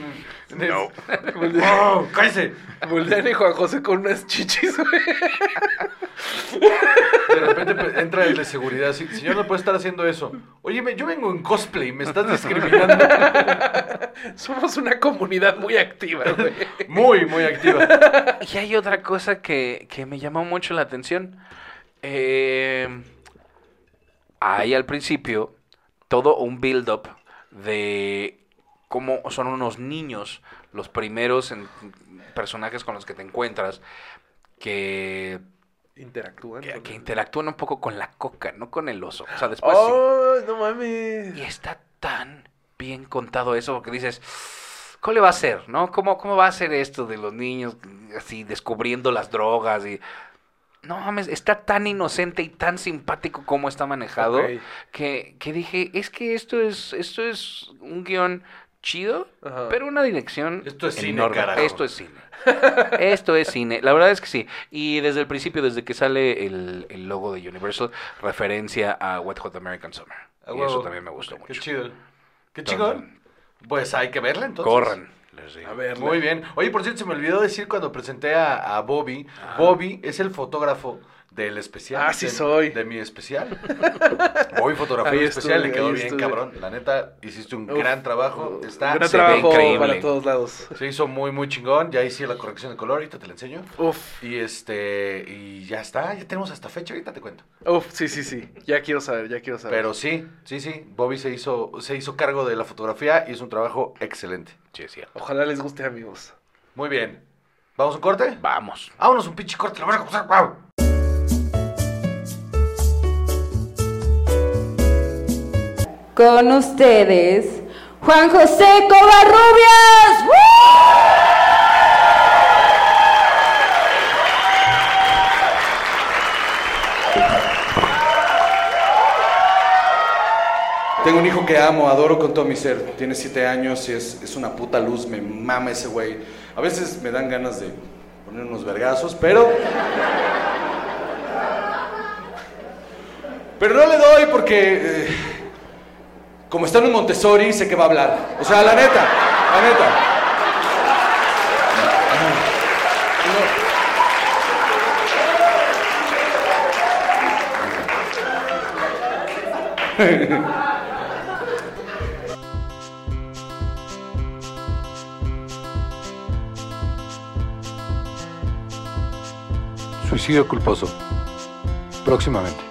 en el- No. (laughs) ¡Oh, cállese! Voltean y Juan José con unas chichis, güey. De repente pe- entra el de seguridad así, señor, no puede estar haciendo eso. Oye, yo vengo en cosplay, me estás discriminando. (laughs) Somos una comunidad muy activa, güey. Muy, muy activa. Y hay otra cosa que, que me llamó mucho la atención. Eh, hay al principio todo un build-up de cómo son unos niños los primeros en- personajes con los que te encuentras que, Interactúan. que, con que el- interactúan un poco con la coca, no con el oso. O sea, después sí. ¡Oh, no mames! Y está tan bien contado eso porque dices, ¿cómo le va a hacer? ¿No? ¿Cómo, cómo va a ser esto de los niños así descubriendo las drogas? y No mames, está tan inocente y tan simpático como está manejado que, que dije, es que esto es, esto es un guion chido, Ajá. pero una dirección Esto es cine, carajo. Esto es cine. (laughs) Esto es cine. La verdad es que sí. Y desde el principio, desde que sale el, el logo de Universal, referencia a Wet Hot American Summer. Y eso también me gustó Qué mucho. chido. Qué chingón. Pues hay que verla entonces. Corran. Les digo. A ver, Muy bien. Oye, por cierto, se me olvidó decir cuando presenté a, a Bobby. Bobby es el fotógrafo del especial. Ah, sí de, soy. De mi especial. (laughs) Bobby fotografió Ahí el especial, estuve, le quedó bien, estuve. cabrón. La neta, hiciste un Uf, gran trabajo. Está, Gran se ve trabajo increíble. para todos lados. Se hizo muy, muy chingón. Ya hice la corrección de color, ahorita te la enseño. Uf, Y este, y ya está, ya tenemos hasta fecha, ahorita te cuento. uf, sí, sí, sí. Ya quiero saber, ya quiero saber. Pero sí, sí, sí, Bobby se hizo, se hizo cargo de la fotografía y es un trabajo excelente. Sí, es cierto. Ojalá les guste, amigos. Muy bien. ¿Vamos a un corte? Vamos. Vámonos un pinche corte, la van a gozar, guau. Con ustedes, Juan José Covarrubias. Tengo un hijo que amo, adoro con todo mi ser. Tiene siete años y es, es una puta luz, me mama ese güey. A veces me dan ganas de poner unos vergazos, pero... Pero no le doy porque... eh, como está en un Montessori, sé que va a hablar. O sea, la neta, la neta. Suicidio culposo. Próximamente.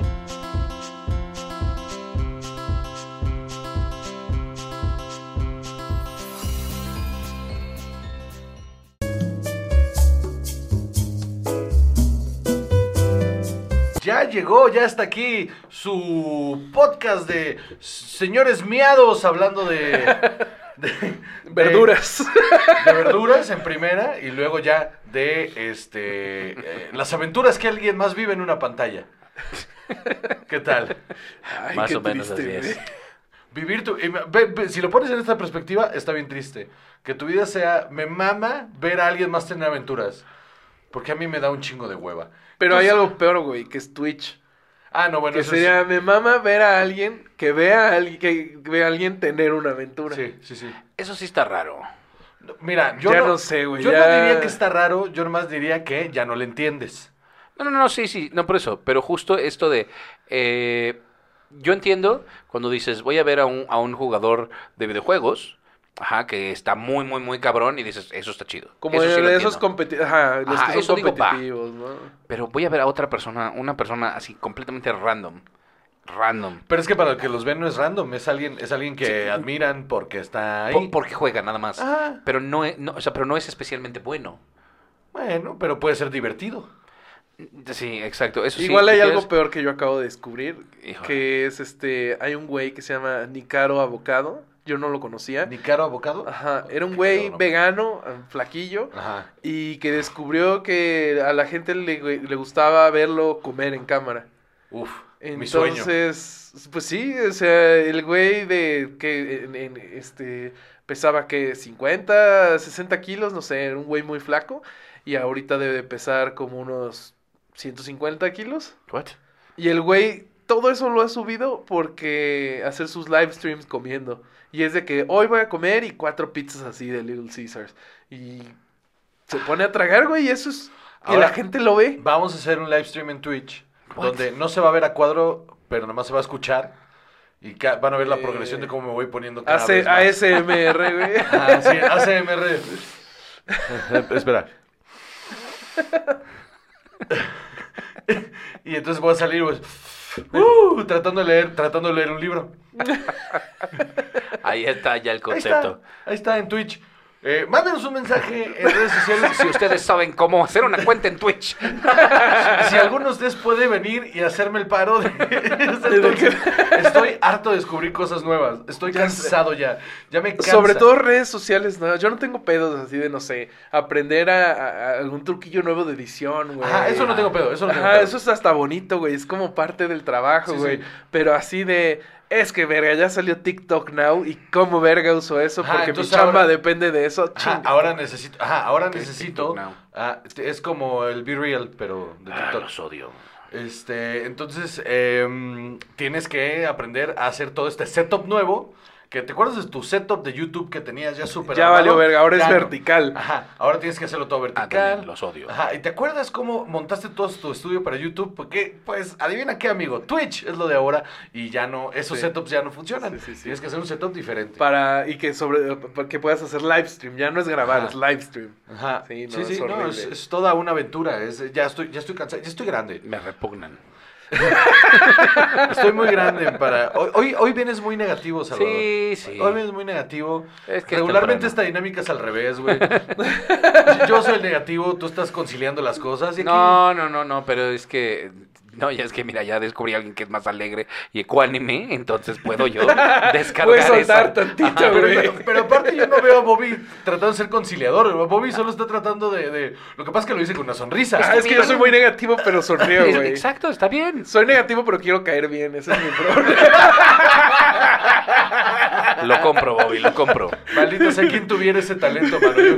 Ya llegó, ya está aquí su podcast de señores miados hablando de... (laughs) de- de- Verduras. De, verduras en primera y luego ya de este eh, las aventuras que alguien más vive en una pantalla. ¿Qué tal? Ay, Más qué o menos triste, así es. Vivir tu... y me- ve- ve, si lo pones en esta perspectiva, está bien triste. Que tu vida sea... Me mama ver a alguien más tener aventuras. Porque a mí me da un chingo de hueva. Pero hay algo peor, güey, que es Twitch. Ah, no, bueno, que eso sería, me mama ver a alguien que vea a alguien, que vea a alguien tener una aventura. Sí, sí, sí. Eso sí está raro. No, Mira, yo Ya no, no sé, güey, Yo ya- no diría que está raro, yo nomás diría que ya no le entiendes. No, no, no, sí, sí, no por eso, pero justo esto de... eh, yo entiendo cuando dices, voy a ver a un, a un jugador de videojuegos, ajá, que está muy, muy, muy cabrón y dices, eso está chido. Como Eso sí de esos entiendo. competi- Ajá, los Ajá, que son digo, competitivos, ¿no? Pero voy a ver a otra persona, una persona así completamente random. Random. Pero es que para el que los ven no es random, es alguien, es alguien que admiran porque está ahí. Po- porque juega nada más. Ah. Pero no, es, no, o sea, pero no es especialmente bueno. Bueno, pero puede ser divertido. Sí, exacto. Eso sí, Igual hay algo quieres- peor que yo acabo de descubrir, Híjole. que es este, hay un güey que se llama Nicaro Avocado, yo no lo conocía. ¿Ni caro abocado? Ajá, era un güey vegano, eh, flaquillo, Ajá. y que descubrió que a la gente le, le gustaba verlo comer en cámara. Uf, mi sueño. Entonces, pues sí, o sea, el güey de que en- en, este pesaba que 50, 60 kilos, no sé, era un güey muy flaco y ahorita debe pesar como unos 150 kilos. What? Y el güey todo eso lo ha subido porque hacer sus live streams comiendo. Y es de que hoy voy a comer y cuatro pizzas así de Little Caesars. Y se pone a tragar, güey, y eso es... Y Ahora- la gente lo ve. Vamos a hacer un live stream en Twitch donde no se va a ver a cuadro, pero nomás se va a escuchar y van a ver la progresión de cómo me voy poniendo cada Hace vez más. ASMR, (laughs) güey. Ah, sí, ASMR. (laughs) Espera. (laughs) y entonces voy a salir pues, uh, tratando de leer, tratando de leer un libro. (laughs) Ahí está ya el Ahí concepto. está, ahí está en Twitch. Eh, mándenos un mensaje en redes sociales. Si ustedes saben cómo hacer una cuenta en Twitch. (laughs) Si alguno de ustedes puede venir y hacerme el paro de... (laughs) Entonces, estoy harto de descubrir cosas nuevas. Estoy Ya sé. cansado ya. Ya me cansa. Sobre todo redes sociales, no, yo no tengo pedos así de, no sé, aprender a, a- a algún truquillo nuevo de edición, güey. Ajá, eso no tengo pedo, eso no tengo Ajá, pedo. eso es hasta bonito, güey, es como parte del trabajo, Sí, güey. sí. Pero así de, es que verga, ya salió TikTok Now y cómo verga uso eso Ajá, porque mi chamba ahora- depende de eso. Ajá, ahora necesito, ajá, ahora ¿Qué es necesito, ah, es como el Be Real, pero de Ah, TikTok. los odio. Este, entonces, em, tienes que aprender a hacer todo este setup nuevo. Que te acuerdas de tu setup de YouTube que tenías ya súper Ya valió verga, ahora es vertical. Ajá, ahora tienes que hacerlo todo Ah, vertical. también, los odio. Ajá, ¿y te acuerdas cómo montaste todo tu estudio para YouTube? Porque, pues, adivina qué, amigo, Twitch es lo de ahora y ya no, esos Sí. setups ya no funcionan. Sí, sí, sí. Tienes que hacer un setup diferente. Para, y que sobre, para que puedas hacer live stream, ya no es grabar, Ajá. es live stream. Ajá. Sí, Sí, no, sí, es no, horrible. es, es toda una aventura. Es, ya estoy, ya estoy cansado, ya estoy grande. Me repugnan. (laughs) Estoy muy grande para. Hoy, hoy, hoy vienes muy negativo, Salvador. Sí, sí. Hoy vienes muy negativo. Es que es Regularmente esta dinámica es al revés, güey. (laughs) Yo soy el negativo, tú estás conciliando las cosas. Y aquí, No, no, no, no, pero es que. (laughs) No, ya es que mira, ya descubrí a alguien que es más alegre y ecuánime, entonces puedo yo (laughs) descargar Puedes soltar esa- tantito, Ajá, Pero, güey. pero- pero aparte yo no veo a Bobby tratando de ser conciliador. Bobby solo está tratando de, de- Lo que pasa es que lo dice con una sonrisa. Ah, es que yo soy muy negativo, pero sonrío, güey. Exacto, está bien. Soy negativo, pero quiero caer bien, ese es mi problema. (laughs) Lo compro, Bobby, lo compro. Maldita sea quien tuviera ese talento, mano. Yo,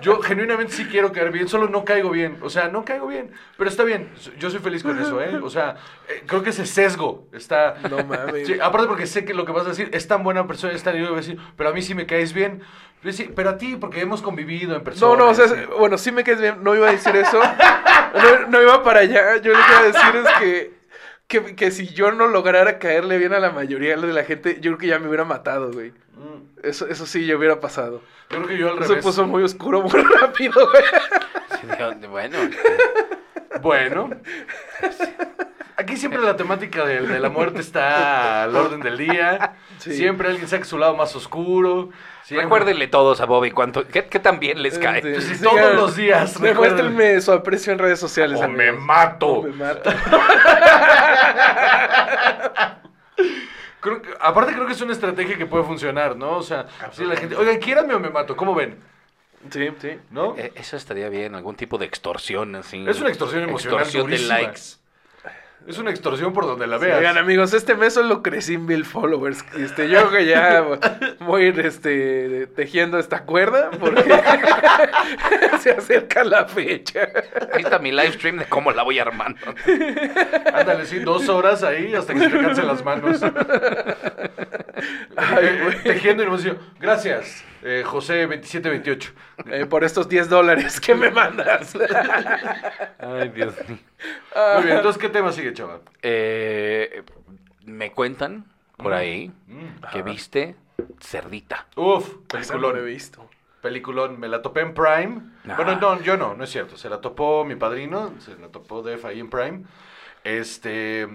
yo genuinamente sí quiero caer bien, solo no caigo bien. O sea, no caigo bien. Pero está bien. Yo soy feliz con eso, ¿eh? O sea, eh, creo que ese sesgo está. No mames. Sí, aparte porque sé que lo que vas a decir es tan buena persona, es tan yo voy a decir, pero a mí sí me caes bien. Pero, sí, pero a ti, porque hemos convivido en persona. No, no, o sea, sí. bueno, sí me quedes bien, no iba a decir eso. No, no iba para allá. Yo lo que iba a decir es que, que, que si yo no lograra caerle bien a la mayoría de la gente, yo creo que ya me hubiera matado, güey. Mm, Eso, eso sí, yo hubiera pasado. Yo creo que yo al Eso revés. puso muy oscuro muy (laughs) rápido, güey. (laughs) Bueno, Bueno. Aquí siempre la temática de, de la muerte está al orden del día. Sí. Siempre alguien saca su lado más oscuro. Siempre- recuérdenle todos a Bobby cuánto, qué, qué tan bien les cae. Sí, todos los días, Demuéstrenme su aprecio en redes sociales. O me mato. O me mato. (laughs) Creo que- aparte creo que es una estrategia que puede funcionar, ¿no? O sea, si la gente, oigan, quiéranme o me mato, ¿cómo ven? Sí, sí. ¿No? Eh, Eso estaría bien, algún tipo de extorsión así. Es una extorsión emocional Extorsión de likes. Es una extorsión por donde la veas. Oigan, amigos, este mes solo crecí en mil followers. Este, yo creo que ya voy a ir este, tejiendo esta cuerda porque (laughs) se acerca la fecha. Ahí está mi live stream de cómo la voy armando. Ándale, sí, dos horas ahí hasta que se te cansen las manos. Eh, eh, tejiendo y dice, gracias, eh, José 2728. Eh, por estos 10 dólares que me mandas. (laughs) Ay, Dios mío. Muy bien, entonces, ¿qué tema sigue, chaval? Eh, me cuentan por ahí Mm. que viste Cerdita. Uf, Esa no he peliculón. visto. Peliculón, me la topé en Prime. Ah. Bueno, no, yo no, no es cierto. Se la topó mi padrino, se la topó Def ahí en Prime. Este.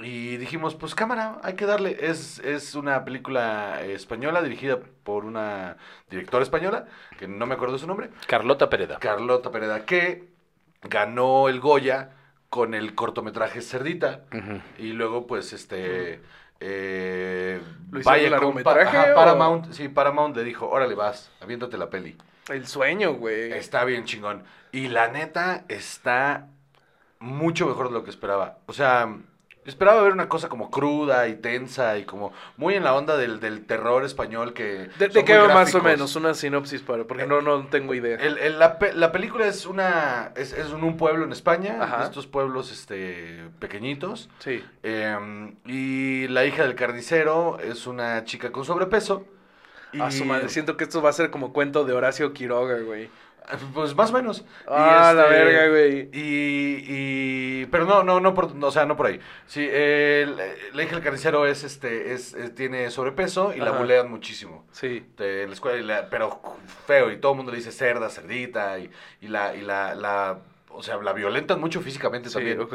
Y dijimos, pues cámara, hay que darle. Es, es una película española dirigida por una directora española, que no me acuerdo su nombre, Carlota Pereda. Carlota Pereda, que ganó el Goya con el cortometraje Cerdita. Y luego, pues, este. eh, ¿Lo hicieron con- ajá, o- Paramount, sí, Paramount le dijo, órale, vas, aviéntate la peli. El sueño, güey. Está bien chingón. Y la neta está mucho mejor de lo que esperaba. O sea, Esperaba ver una cosa como cruda y tensa y como muy en la onda del, del terror español que... ¿De, qué va más o menos? Una sinopsis para, porque no, no tengo idea. El- el- la, pe- la película es una es, es un, un pueblo en España, Ajá. estos pueblos este pequeñitos. Sí. eh, y la hija del carnicero es una chica con sobrepeso. Y, A su madre, siento que esto va a ser como cuento de Horacio Quiroga, güey. Pues más o menos. Y, Ah, la este, verga, güey. Y, y- pero no, no, no por, no, o sea, no por ahí. Sí, el- la hija del carnicero es, este, es, es- tiene sobrepeso y la bulean muchísimo. Sí. de la escuela, y la- pero feo, y todo el mundo le dice cerda, cerdita, y, y la, y la, la, o sea, la violentan mucho físicamente Sí, también. ok.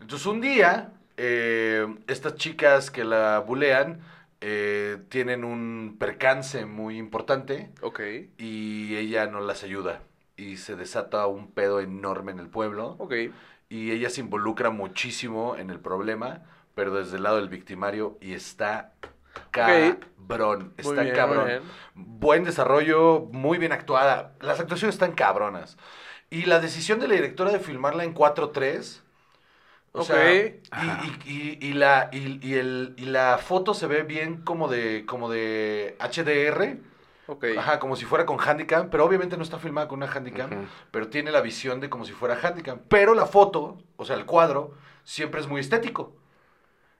Entonces un día, eh, estas chicas que la bulean eh, tienen un percance muy importante Ok. y ella no las ayuda. Y se desata un pedo enorme en el pueblo Ok. y ella se involucra muchísimo en el problema, pero desde el lado del victimario y está cabrón, está bien, cabrón. Buen desarrollo, muy bien actuada. Las actuaciones están cabronas. Y la decisión de la directora de filmarla en 4.3, o Ok. sea, y, y- y- y la, y, y el, y la foto se ve bien como de, como de HDR, Ok. Ajá, como si fuera con handicam, pero obviamente no está filmada con una handicam, Ujú. pero tiene la visión de como si fuera handicam. Pero la foto, o sea, el cuadro, siempre es muy estético.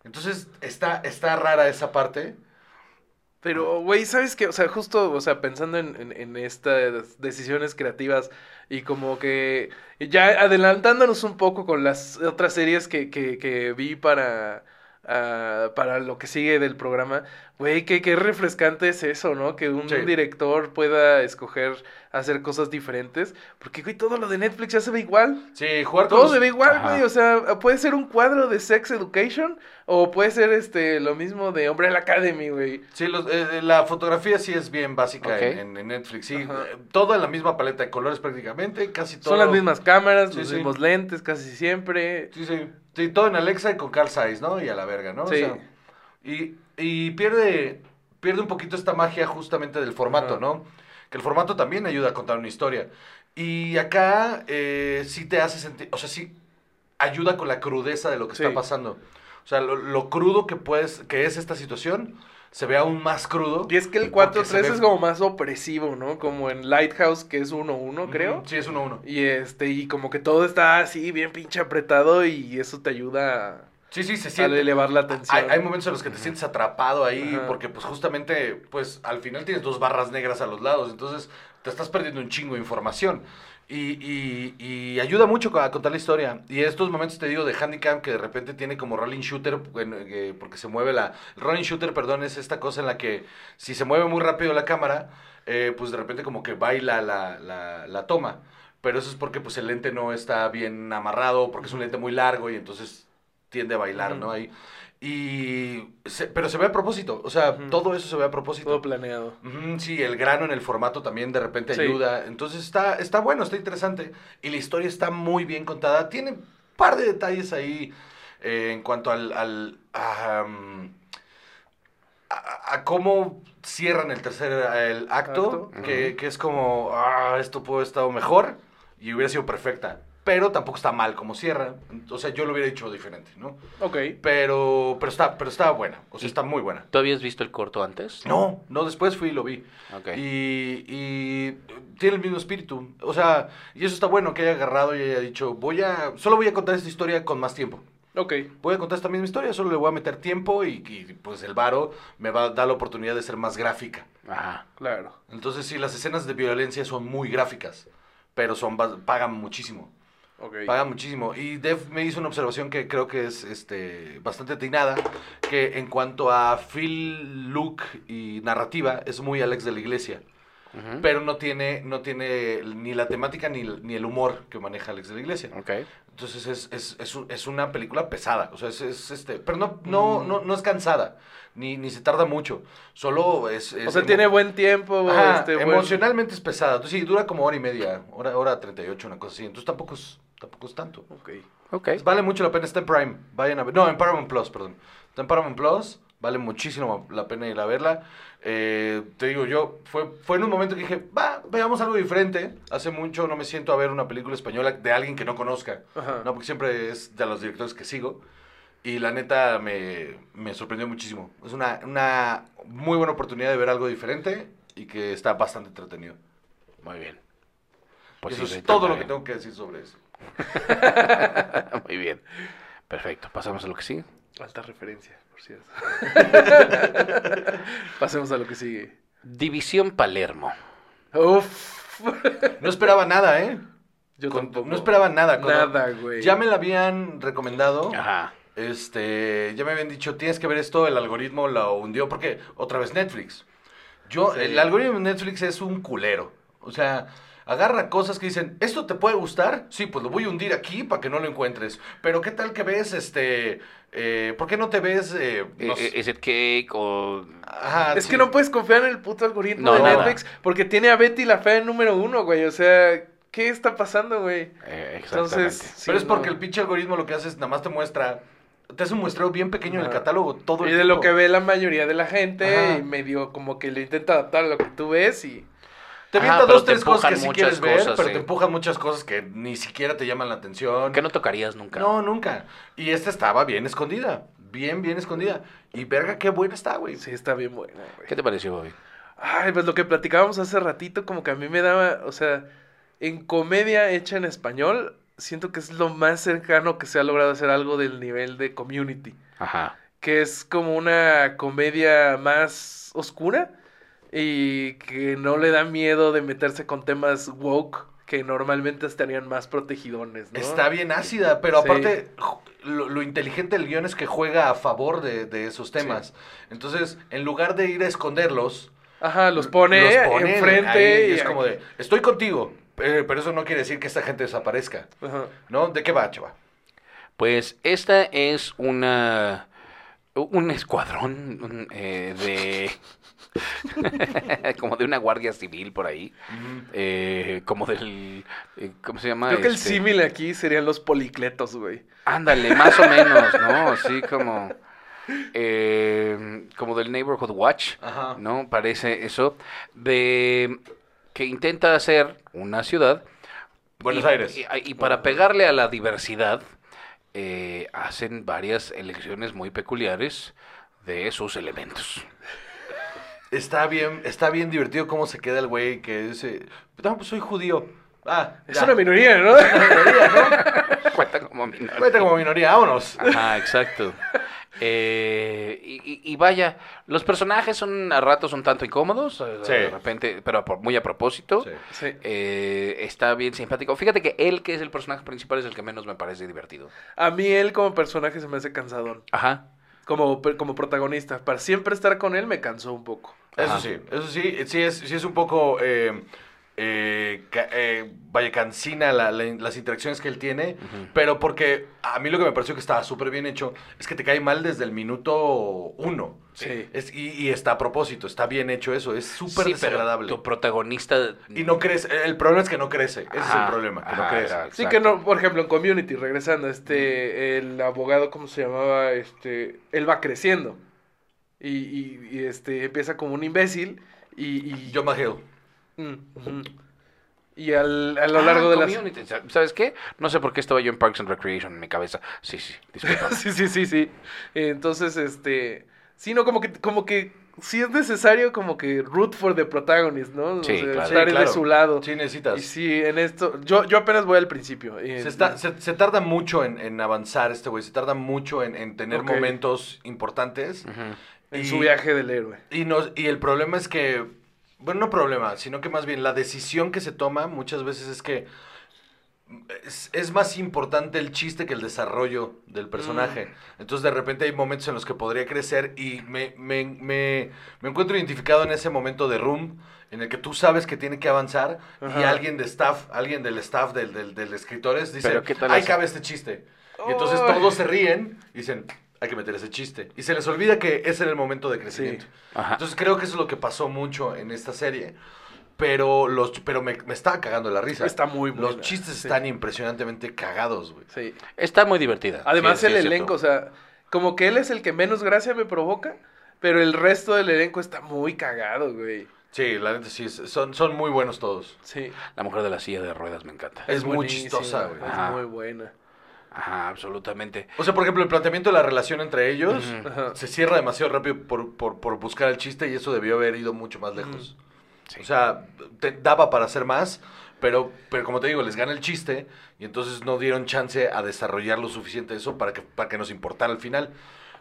Entonces, está, está rara esa parte. Pero, güey, ¿sabes qué? O sea, justo, o sea, pensando en, en, estas decisiones creativas y como que ya adelantándonos un poco con las otras series que, que, que vi para, ah, para lo que sigue del programa, güey, qué, qué refrescante es eso, ¿no? Que un Sí. director pueda escoger hacer cosas diferentes, porque, güey, todo lo de Netflix ya se ve igual. Sí, jugar Todo los- se ve igual, Ajá. güey. O sea, puede ser un cuadro de Sex Education o puede ser este lo mismo de Umbrella Academy, güey. Sí, los- eh, la fotografía sí es bien básica en, en- Netflix. Sí, Ajá. eh, todo en la misma paleta de colores prácticamente, casi todo. Son las mismas cámaras, Sí, los sí. mismos lentes casi siempre. Sí, sí. Sí, todo en Alexa y con Carl Zeiss, ¿no? Y a la verga, ¿no? O Sí. sea, y, y pierde, pierde un poquito esta magia justamente del formato, Ajá. ¿no? Que el formato también ayuda a contar una historia. Y acá eh, sí te hace sentir, o sea, sí ayuda con la crudeza de lo que Sí. está pasando. O sea, lo, lo crudo que puedes, que es esta situación, se ve aún más crudo. Y es que el porque 4-3 se ve- es como más opresivo, ¿no? Como en Lighthouse, que es 1-1, Ujú, creo. Sí, es uno a uno. Y este, y como que todo está así, bien pinche apretado, y eso te ayuda Sí, sí, se siente. elevar la tensión. Hay, hay momentos en los que te sientes atrapado ahí Ajá. porque pues justamente pues al final tienes dos barras negras a los lados, entonces te estás perdiendo un chingo de información. Y, y- y ayuda mucho a contar la historia. Y estos momentos, te digo, de handicap que de repente tiene como rolling shooter, eh, porque se mueve la... El rolling shooter, perdón, es esta cosa en la que si se mueve muy rápido la cámara, eh, pues de repente como que baila la, la, la toma. Pero eso es porque pues el lente no está bien amarrado, porque es un lente muy largo y entonces tiende a bailar. ¿no? Ahí. Y... se- pero se ve a propósito, o sea, todo eso se ve a propósito. Todo planeado. Sí, el grano en el formato también de repente Sí. ayuda. Entonces está, está bueno, está interesante. Y la historia está muy bien contada. Tiene un par de detalles ahí eh, en cuanto al... al a, um, a- a cómo cierran el tercer el acto, Acto. Que, que es como, ah, esto pudo haber estado mejor y hubiera sido perfecta. Pero tampoco está mal como cierra. O sea, yo lo hubiera hecho diferente, ¿no? Ok. Pero, pero está, pero está buena. O sea, está muy buena. ¿Tú habías visto el corto antes? No, no, después fui y lo vi. Ok. Y, y tiene el mismo espíritu. O sea, y eso está bueno que haya agarrado y haya dicho, voy a, solo voy a contar esta historia con más tiempo. Ok. Voy a contar esta misma historia, solo le voy a meter tiempo y, y, pues el varo me va a dar la oportunidad de ser más gráfica. Ajá. Claro. Entonces sí, las escenas de violencia son muy gráficas, pero son pagan muchísimo. Paga muchísimo. Y Dev me hizo una observación que creo que es este, bastante atinada, que en cuanto a feel, look y narrativa, es muy Alex de la Iglesia. Pero no tiene, no tiene ni la temática ni, ni el humor que maneja Alex de la Iglesia. Entonces es, es, es, es una película pesada. O sea, es, es, este. Pero no, no, no, no es cansada. Ni, ni se tarda mucho. Solo es. es O sea, emo- tiene buen tiempo. Ajá, este, buen- emocionalmente es pesada. Entonces sí, dura como hora y media. Hora, hora 38, una cosa así. Entonces tampoco es, tampoco es tanto. Ok. Ok. Pues Vale mucho la pena, está en Prime. Vayan a ver. No, en Paramount Plus, perdón. Está en Paramount Plus. Vale muchísimo la pena ir a verla. Eh, te digo, yo, fue, fue en un momento que dije, va, veamos algo diferente. Hace mucho no me siento a ver una película española de alguien que no conozca. Ajá. No, porque siempre es de los directores que sigo. Y la neta me, me sorprendió muchísimo. Es una, una muy buena oportunidad de ver algo diferente y que está bastante entretenido. Muy bien. Y Pues eso sí, es todo lo bien. que tengo que decir sobre eso. (laughs) Muy bien. Perfecto. Pasamos a lo que sigue. Alta referencia, por cierto. (laughs) Pasemos a lo que sigue. División Palermo. Uf. No esperaba nada, ¿eh? Yo Con- tampoco. no esperaba nada. Cuando- Nada, güey. Ya me la habían recomendado. Ajá. Este, ya me habían dicho, tienes que ver esto, el algoritmo lo hundió, porque otra vez Netflix. Yo, Sí. el algoritmo de Netflix es un culero. O sea, agarra cosas que dicen, ¿esto te puede gustar? Sí, pues lo voy a hundir aquí para que no lo encuentres. Pero ¿qué tal que ves, este, eh, ¿por qué no te ves, eh, no Eh, sé? ¿Es it cake o...? Ajá, Es sí. que no puedes confiar en el puto algoritmo No, de nada. Netflix porque tiene a Betty la fea en número uno, güey. O sea, ¿qué está pasando, güey? Eh, Entonces, sí, Pero es porque no. el pinche algoritmo lo que hace es nada más te muestra, te hace un muestreo bien pequeño en el Ajá. catálogo todo el Y de lo que ve la mayoría de la gente, Ajá. y medio como que le intenta adaptar a lo que tú ves y... Te avienta dos, te tres cosas que sí quieres ver, cosas, pero sí. te empujan muchas cosas que ni siquiera te llaman la atención. Que no tocarías nunca. No, nunca. Y esta estaba bien escondida. Bien, bien escondida. Y verga, qué buena está, güey. Sí, está bien buena, güey. ¿Qué te pareció, Bobby? Ay, pues lo que platicábamos hace ratito, como que a mí me daba, o sea, en comedia hecha en español, siento que es lo más cercano que se ha logrado hacer algo del nivel de community. Ajá. Que es como una comedia más oscura y que no le da miedo de meterse con temas woke que normalmente estarían más protegidones, ¿no? Está bien ácida, pero Sí. aparte, lo, lo inteligente del guion es que juega a favor de, de esos temas. Entonces, en lugar de ir a esconderlos, Ajá, los pone, los pone enfrente ahí, y y es como de, estoy contigo, eh, pero eso no quiere decir que esta gente desaparezca. Ajá. ¿No? ¿De qué va, chava? Pues esta es una... Un escuadrón un, eh, de... (laughs) como de una guardia civil por ahí. Eh, como del... eh, ¿Cómo se llama? Creo que el Este, símil aquí serían los policletos, güey. Ándale, más o menos, ¿no? Sí, como... eh, como del Neighborhood Watch, Ajá. ¿no? Parece eso. De... Que intenta hacer una ciudad Buenos y, Aires. Y, y para pegarle a la diversidad, eh, hacen varias elecciones muy peculiares de sus elementos. Está bien, está bien divertido cómo se queda el güey que dice, no, pues soy judío. Ah, Es ya. una minoría, ¿no? (laughs) Cuenta como minoría. Cuenta como minoría, vámonos. Ajá, exacto. Eh, y, vaya, los personajes son a ratos un tanto incómodos, eh, Sí. de repente, pero muy a propósito. Sí. Sí. Eh, está bien simpático. Fíjate que él, que es el personaje principal, es el que menos me parece divertido. A mí él como personaje se me hace cansadón. Ajá. Como, como protagonista. Para siempre estar con él me cansó un poco. Eso sí, eso sí, sí es, sí es un poco, eh, eh, eh, vaya, cansina la- la- las interacciones que él tiene, pero porque a mí lo que me pareció que estaba súper bien hecho es que te cae mal desde el minuto uno. Sí. Es, y, y está a propósito, está bien hecho eso, es súper Sí, pero desagradable. tu protagonista... Y no crece, el problema es que no crece, ese es el problema, que no ajá, crece. era- Sí que no, por ejemplo, en Community, regresando, este, el abogado, ¿cómo se llamaba? Este, él va creciendo. Y, y- y, este, empieza como un imbécil y... y John McHale. Y al, a lo Ah, largo de las... Community. ¿Sabes qué? No sé por qué estaba yo en Parks and Recreation en mi cabeza. Sí, sí, disculpa. (laughs) sí, sí, sí, sí. Entonces, este... Sí, no, como que, como que sí es necesario como que root for the protagonist, ¿no? O Sí, sea, claro. Estar Sí, de su lado. Sí, necesitas. Y sí, en esto... Yo, yo apenas voy al principio. y- Se, está- se- se tarda mucho en, en avanzar este güey, se tarda mucho en, en tener momentos importantes. En y- su viaje del héroe. Y, nos, y el problema es que, bueno, no problema, sino que más bien la decisión que se toma muchas veces es que es, es más importante el chiste que el desarrollo del personaje. Mm. Entonces de repente hay momentos en los que podría crecer y me, me, me, me encuentro identificado en ese momento de Room en el que tú sabes que tiene que avanzar y alguien de staff, alguien del staff del, del, del escritores dice, Pero ¿qué tal ahí cabe este chiste. Y entonces todos se ríen y dicen, hay que meter ese chiste. Y se les olvida que ese era el momento de crecimiento. Ajá. Entonces creo que eso es lo que pasó mucho en esta serie. Pero los pero me, me estaba cagando la risa. Está muy Los buena, chistes sí. están impresionantemente cagados, güey. Sí. Está muy divertida. Además Sí, el es elenco, cierto. o sea, como que él es el que menos gracia me provoca, pero el resto del elenco está muy cagado, güey. Sí, la neta sí, es- son, son muy buenos todos. Sí. La mujer de la silla de ruedas me encanta. Es muy buenísima, chistosa, güey. Es Ajá. muy buena. Ajá, absolutamente. O sea, por ejemplo, el planteamiento de la relación entre ellos Ujú. Ajá. se cierra demasiado rápido por, por, por buscar el chiste y eso debió haber ido mucho más lejos. Sí. O sea, te- daba para hacer más, pero, pero como te digo, les gana el chiste y entonces no dieron chance a desarrollar lo suficiente eso para que, para que nos importara al final.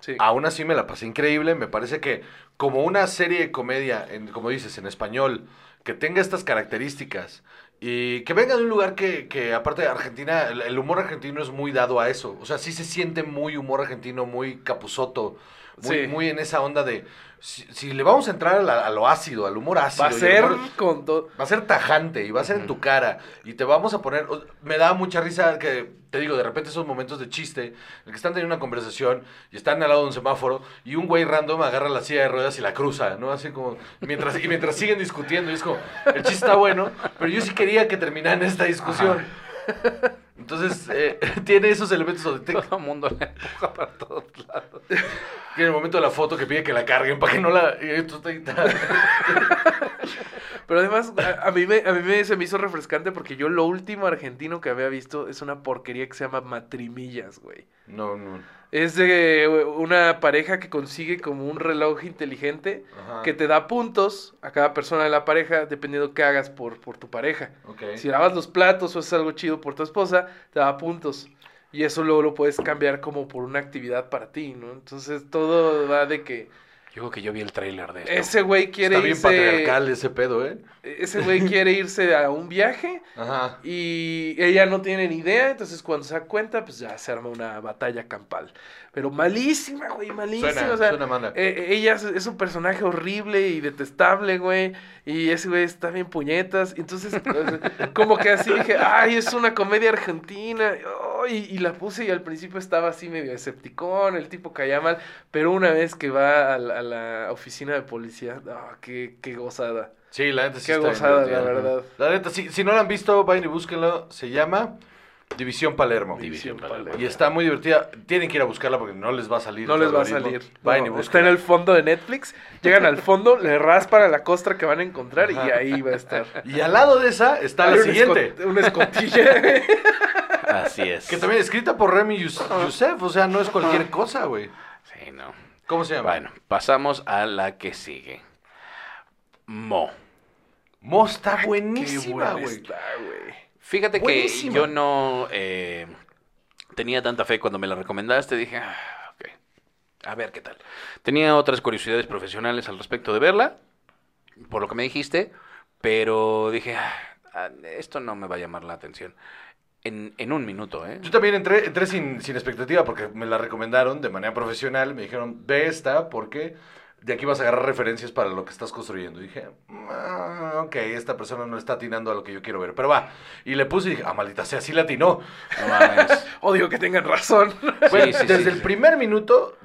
Sí. Aún así me la pasé increíble, me parece que como una serie de comedia, en, como dices, en español, que tenga estas características y que venga de un lugar que, que aparte de Argentina, el, el humor argentino es muy dado a eso. O sea, sí se siente muy humor argentino, muy capuzoto, muy, Sí. muy en esa onda de, si, si le vamos a entrar a, la- a lo ácido, al humor ácido. Va a ser humor- con. Va a ser tajante y va a ser en tu cara. Y te vamos a poner. Me da mucha risa que, te digo, de repente esos momentos de chiste, en el que están teniendo una conversación y están al lado de un semáforo y un güey random agarra la silla de ruedas y la cruza, ¿no? Así como. Mientras, y mientras siguen discutiendo. Y es como, el chiste está bueno, pero yo sí quería que terminaran esta discusión. (laughs) Entonces, eh, (laughs) tiene esos elementos donde te- Todo el mundo le empuja para todos lados. que en el momento de la foto que pide que la carguen para que no la. y (laughs) Pero además, a, a mí, me, a mí me, se me hizo refrescante porque yo lo último argentino que había visto es una porquería que se llama Matrimillas, güey. No, no. Es de una pareja que consigue como un reloj inteligente Ajá. que te da puntos a cada persona de la pareja dependiendo qué hagas por, por tu pareja. Si lavas los platos o haces algo chido por tu esposa, te da puntos. Y eso luego lo puedes cambiar como por una actividad para ti, ¿no? Entonces todo va de que Que yo vi el tráiler de esto. ese güey quiere Está bien irse... patriarcal ese pedo, ¿eh? Ese güey quiere irse a un viaje Ajá. y ella no tiene ni idea, entonces cuando se da cuenta, pues ya se arma una batalla campal. Pero malísima, güey, malísima. Suena, o sea, suena mala. eh, ella es, un personaje horrible y detestable, güey. Y ese güey está bien puñetas. Entonces, como que así dije, ay, es una comedia argentina. Y, la puse y al principio estaba así medio escepticón, el tipo caía mal. Pero una vez que va a la, a la oficina de policía, ah, qué, qué gozada. Sí, la neta sí Qué está gozada, la verdad. La neta, si, si no la han visto, vayan y búsquenlo. Se llama División Palermo. División Palermo. Y está muy divertida. Tienen que ir a buscarla porque no les va a salir. No les va a salir. Vayan No, y está en el fondo de Netflix. Llegan al fondo, le raspan a la costra que van a encontrar y ahí va a estar. Y al lado de esa está Hay la siguiente. escot- Una escotilla. (laughs) Así es. Que también escrita por Remy Yus- Youssef. O sea, no es cualquier cosa, güey. Sí, no. ¿Cómo se llama? Bueno, pasamos a la que sigue. Mo. Mo está Qué buenísima, buena güey. está, güey. Fíjate que yo no eh, tenía tanta fe cuando me la recomendaste. Dije, ah, ok, a ver qué tal. Tenía otras curiosidades profesionales al respecto de verla, por lo que me dijiste, pero dije, ah, ah, esto no me va a llamar la atención. En, en un minuto, ¿eh? Yo también entré, entré sin, sin expectativa porque me la recomendaron de manera profesional. Me dijeron, ve esta porque de aquí vas a agarrar referencias para lo que estás construyendo. Y dije, "Ah, ok, esta persona no está atinando a lo que yo quiero ver. Pero va. Y le puse y dije, ah, maldita sea, sí la atinó. No mames. (laughs) Odio que tengan razón. Güey, sí, desde sí, el primer minuto,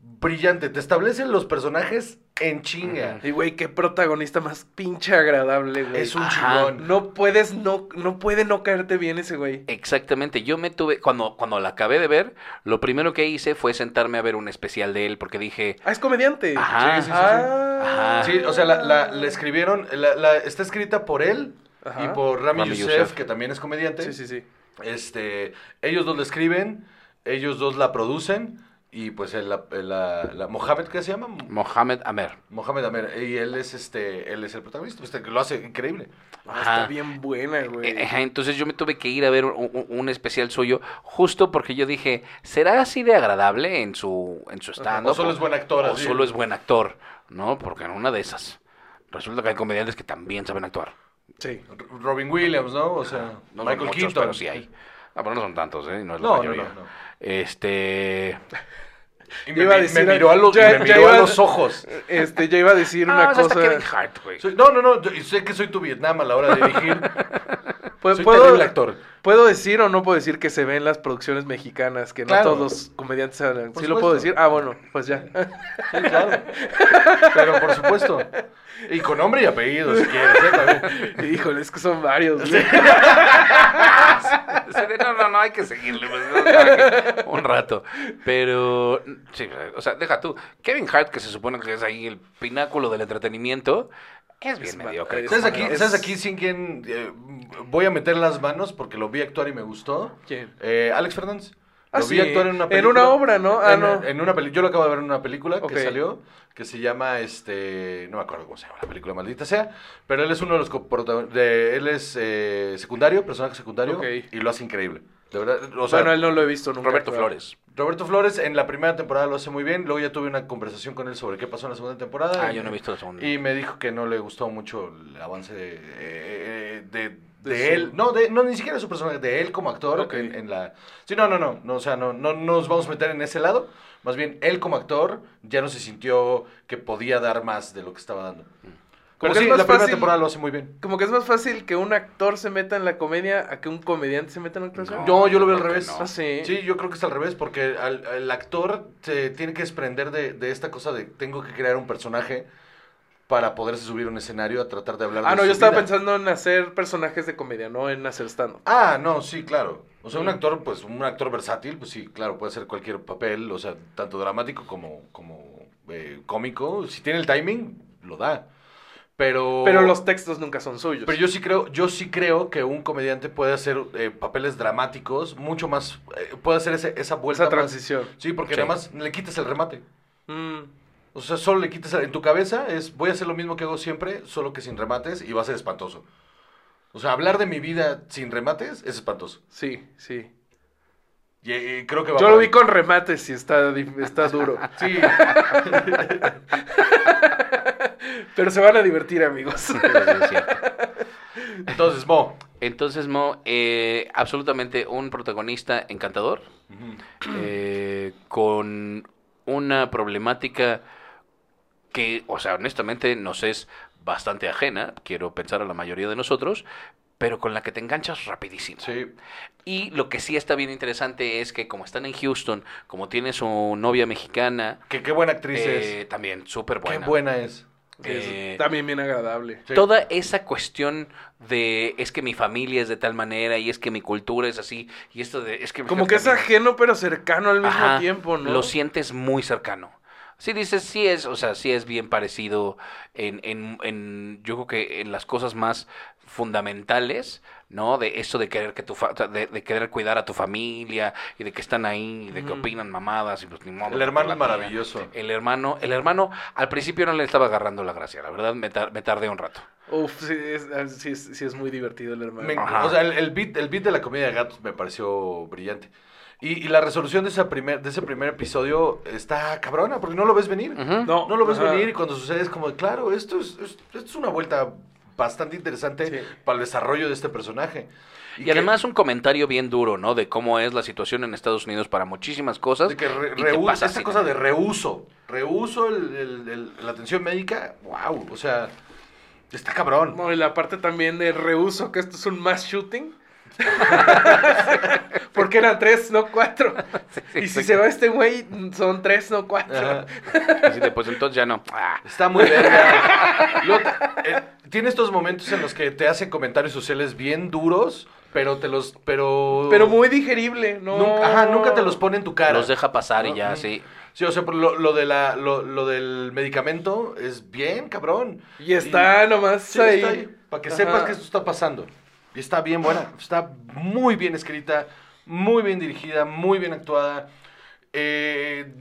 brillante. Te establecen los personajes en chinga. Y güey, qué protagonista más pinche agradable, güey. Es un Ajá. chingón. No puedes, no, no puede no caerte bien ese güey. Exactamente, yo me tuve, cuando, cuando la acabé de ver, lo primero que hice fue sentarme a ver un especial de él, porque dije, Ah, es comediante. Ajá. Sí, sí, sí, sí. Ah. Ajá. Sí, o sea, la, la- la escribieron, la, la- está escrita por él Ajá. y por Rami, Rami Youssef, Youssef. que también es comediante. Sí, sí, sí. Este, ellos dos la escriben, ellos dos la producen y pues el, la, la- la- Mohamed, ¿qué se llama? Mohamed Amer. Mohamed Amer, y él es este, él es el protagonista, este, que lo hace increíble. Ah, Ajá. está bien buena, güey. Eh, ajá, Entonces yo me tuve que ir a ver un, un- especial suyo justo porque yo dije, ¿será así de agradable en su, en su stand O solo es buen actor, O así. solo es buen actor, ¿no? Porque en una de esas resulta que hay comediantes que también saben actuar. Sí. Robin Williams, ¿no? O sea, No son Michael muchos, Keaton. pero sí hay. Ah, pero no son tantos, ¿eh? No es la No, no, mayoría. no, no. Este... Y me, iba a me- decir- me miró a, los, ya- me miró a los ojos. Este, ya iba a decir Ah, una cosa. Kevin Hart. Soy- no, no, no, sé que soy tu Vietnam a la hora de dirigir. (laughs) Pu- soy ¿Puedo, terrible actor. ¿Puedo decir o no puedo decir que se ven las producciones mexicanas? Que Claro. no todos los comediantes hablan. Por ¿Sí lo puedo decir? Ah, bueno, pues ya. Sí, claro. (laughs) Pero por supuesto. Y con nombre y apellido, si quieres, ¿eh? Híjole, es que son varios. de, No, no, no, hay que seguirle pues, un rato. Pero, sí, o sea, deja tú. Kevin Hart, que se supone que es ahí el pináculo del entretenimiento, es bien Es mediocre. ¿Sabes aquí, Es- ¿sabes aquí sin quien eh, voy a meter las manos porque lo vi actuar y me gustó? ¿Quién? Eh, Alex Fernández. Ah, lo vi sí, actuar en una en película. una obra, ¿no? Ah, en, no. en una peli- Yo lo acabo de ver en una película que salió, que se llama, este, no me acuerdo cómo se llama la película, maldita sea, pero él es uno de los coprotagonistas, él es eh, secundario, personaje secundario, Ok. y lo hace increíble. De verdad, o sea, bueno, él no lo he visto nunca. Roberto. Flores. Roberto Flores en la primera temporada lo hace muy bien, luego ya tuve una conversación con él sobre qué pasó en la segunda temporada. Ah, y- yo no he visto la segunda. Y me dijo que no le gustó mucho el avance de, eh, de, de De su- él. No, de, no, ni siquiera su personaje, de él como actor Ok. en, en la... Sí, no, no, no, no, o sea, no, no, no nos vamos a meter en ese lado. Más bien, él como actor ya no se sintió que podía dar más de lo que estaba dando. Como que sí, es más la primera fácil- temporada lo hace muy bien. Como que es más fácil que un actor se meta en la comedia a que un comediante se meta en la actuación. No, yo lo veo al revés. no. Ah, sí. Sí, yo creo que es al revés, porque al- el actor se tiene que desprender de, de esta cosa de tengo que crear un personaje para poderse subir a un escenario a tratar de hablar de Ah, no, su yo estaba vida. pensando en hacer personajes de comedia, no en hacer stand Ah, no, sí, claro. O sea, un Mm. actor, pues, un actor versátil, pues sí, claro, puede hacer cualquier papel, o sea, tanto dramático como, como eh, cómico. Si tiene el timing, lo da. Pero. Pero los textos nunca son suyos. Pero yo sí creo, yo sí creo que un comediante puede hacer eh, papeles dramáticos mucho más, eh, puede hacer ese- esa vuelta. Esa más- transición. sí, porque Sí. nada más le quitas el remate. Mm. O sea, solo le quitas el- en tu cabeza es voy a hacer lo mismo que hago siempre, solo que sin remates y va a ser espantoso. O sea, hablar de mi vida sin remates es espantoso. Sí, sí. Y, y creo que va Yo lo vi con remates y está, está duro. (laughs) Sí, (laughs) Pero se van a divertir, amigos. Sí, es cierto. entonces, Mo. Entonces, Mo, eh, absolutamente un protagonista encantador, eh, con una problemática que, o sea, honestamente nos es bastante ajena, quiero pensar a la mayoría de nosotros, pero con la que te enganchas rapidísimo. Sí. Y lo que sí está bien interesante es que como están en Houston, como tiene su novia mexicana, Que qué buena actriz eh, es. también súper buena. Qué buena es. Eh, Es también bien agradable. Sí. Toda esa cuestión de es que mi familia es de tal manera y es que mi cultura es así y esto de es que Como que es ajeno pero cercano al mismo Ajá, tiempo, ¿no? Lo sientes muy cercano. Sí dices, sí es, o sea, sí es bien parecido en, en, en yo creo que en las cosas más fundamentales, ¿no? De eso de querer que tu fa- de, de querer cuidar a tu familia y de que están ahí y de que opinan mamadas y pues ni modo. El hermano es tía. maravilloso. El hermano, el hermano al principio no le estaba agarrando la gracia, la verdad me, tar- me tardé un rato. Uf, sí es, ah, sí, es, sí es muy divertido el hermano. Me- o sea, el, el beat, el beat de la comedia de gatos me pareció brillante. Y, y la resolución de, esa primer, de ese primer episodio está cabrona, porque no lo ves venir. No, No lo ves venir y cuando sucede es como, claro, esto es, es- esto es una vuelta bastante interesante Sí. para el desarrollo de este personaje. Y, que- además un comentario bien duro, ¿no? De cómo es la situación en Estados Unidos para muchísimas cosas. de que re- y te rehu- pasa esta así, cosa de reuso, reuso el- el- el- la atención médica, wow, o sea, está cabrón. No, y la parte también de reuso, que esto es un mass shooting. (laughs) Porque eran tres, no cuatro. (laughs) y si se va este güey, son tres, no cuatro. Ajá. Así de, pues entonces ya no. Ah, Está muy verga. (laughs) Luego, eh, tiene estos momentos en los que te hace comentarios sociales bien duros, pero te los, pero... Pero muy digerible, ¿no? Nunca, ajá, nunca te los pone en tu cara. los deja pasar y ya, sí. Sí, o sea, por lo, lo de la, lo, lo del medicamento es bien cabrón. Y está nomás Sí, ahí. está ahí, Para que Ajá. sepas que esto está pasando. Y está bien buena. Está muy bien escrita, muy bien dirigida, muy bien actuada. Eh,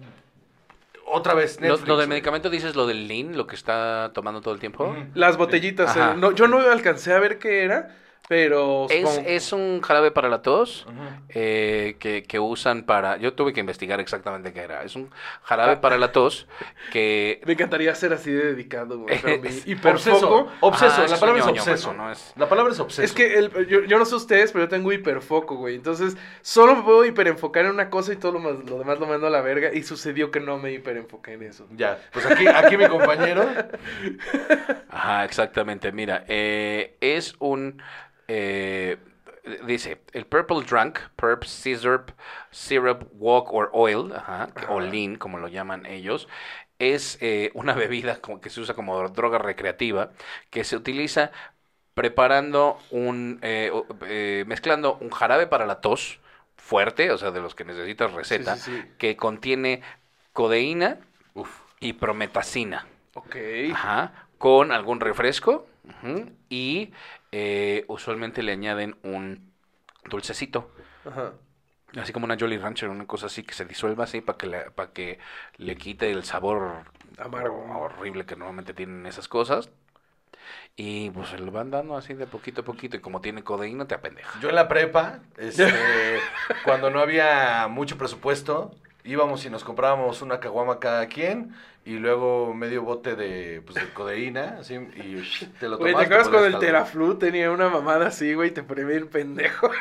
otra vez, Lo, Netflix. lo del medicamento dices lo del lean, lo que está tomando todo el tiempo. Las botellitas. Eh, no, yo no alcancé a ver qué era, pero... Es, supongo- es un jarabe para la tos eh, que, que usan para... Yo tuve que investigar exactamente qué era. Es un jarabe para la tos que... (laughs) Me encantaría ser así de dedicado, güey. Es- hiperfoco... Obseso. Ah, la palabra es obseso. bueno, no es- La palabra es obseso. Es que el- yo, yo no sé ustedes, pero yo tengo hiperfoco, güey. Entonces, solo me puedo hiperenfocar en una cosa y todo lo, más- lo demás lo mando a la verga. Y sucedió que no me hiperenfoqué en eso. Ya, pues aquí, aquí mi compañero. (laughs) Ajá, exactamente. Mira, eh, es un... eh, dice, el Purple Drunk, Purp Syrup, Syrup Walk or Oil, ajá, o Lean, como lo llaman ellos, es eh, una (laughs) bebida como que se usa como droga recreativa que se utiliza preparando un... eh, eh, mezclando un jarabe para la tos fuerte, o sea, de los que necesitas receta, Sí, sí, sí. que contiene codeína y prometacina. Ok. Ajá, con algún refresco ujú, y eh, usualmente le añaden un dulcecito. Ajá. Así como una Jolly Rancher, una cosa así que se disuelva así para que, para que le quite el sabor Amargo. horrible que normalmente tienen esas cosas. Y pues se lo van dando así de poquito a poquito. Y como tiene codeína, te apendeja. Yo en la prepa, (laughs) este, cuando no había mucho presupuesto, íbamos y nos comprábamos una caguama cada quien y luego medio bote de, pues, de codeína, así, y te lo Güey, tomabas. ¿te acuerdas cuando el. Teraflu tenía una mamada así, güey? Te ponía bien pendejo. (laughs)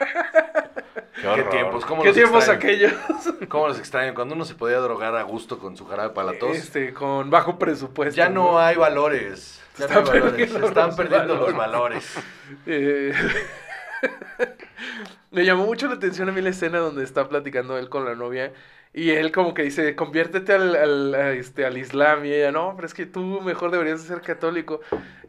¿Qué tiempos? ¿Cómo ¿Qué los tiempos extraño? aquellos? (laughs) ¿Cómo los extraño? Cuando uno se podía drogar a gusto con su jarabe para la tos. Este, con bajo presupuesto. ya no hay valores. Ya no hay Están valores. perdiendo Se están los perdiendo los valores. valores. (laughs) Eh, Me llamó mucho la atención a mí la escena donde está platicando él con la novia y él como que dice, conviértete al, al, a este, al Islam y ella, no, pero es que tú mejor deberías de ser católico.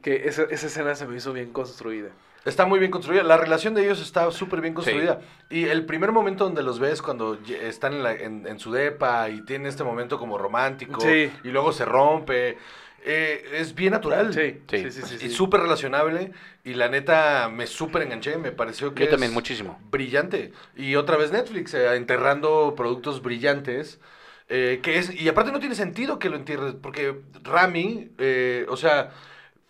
Que esa, esa escena se me hizo bien construida. Está muy bien construida. La relación de ellos está súper bien construida. Y el primer momento donde los ves cuando están en, la- en- en su depa y tienen este momento como romántico Sí. y luego se rompe, eh, es bien natural. Sí, Sí. sí, sí, sí. Y sí. súper relacionable. Y la neta me súper enganché. Me pareció que Yo también, es muchísimo. brillante. Y otra vez Netflix eh, enterrando productos brillantes. eh, que es, y aparte no tiene sentido que lo entierres, porque Rami, eh, o sea,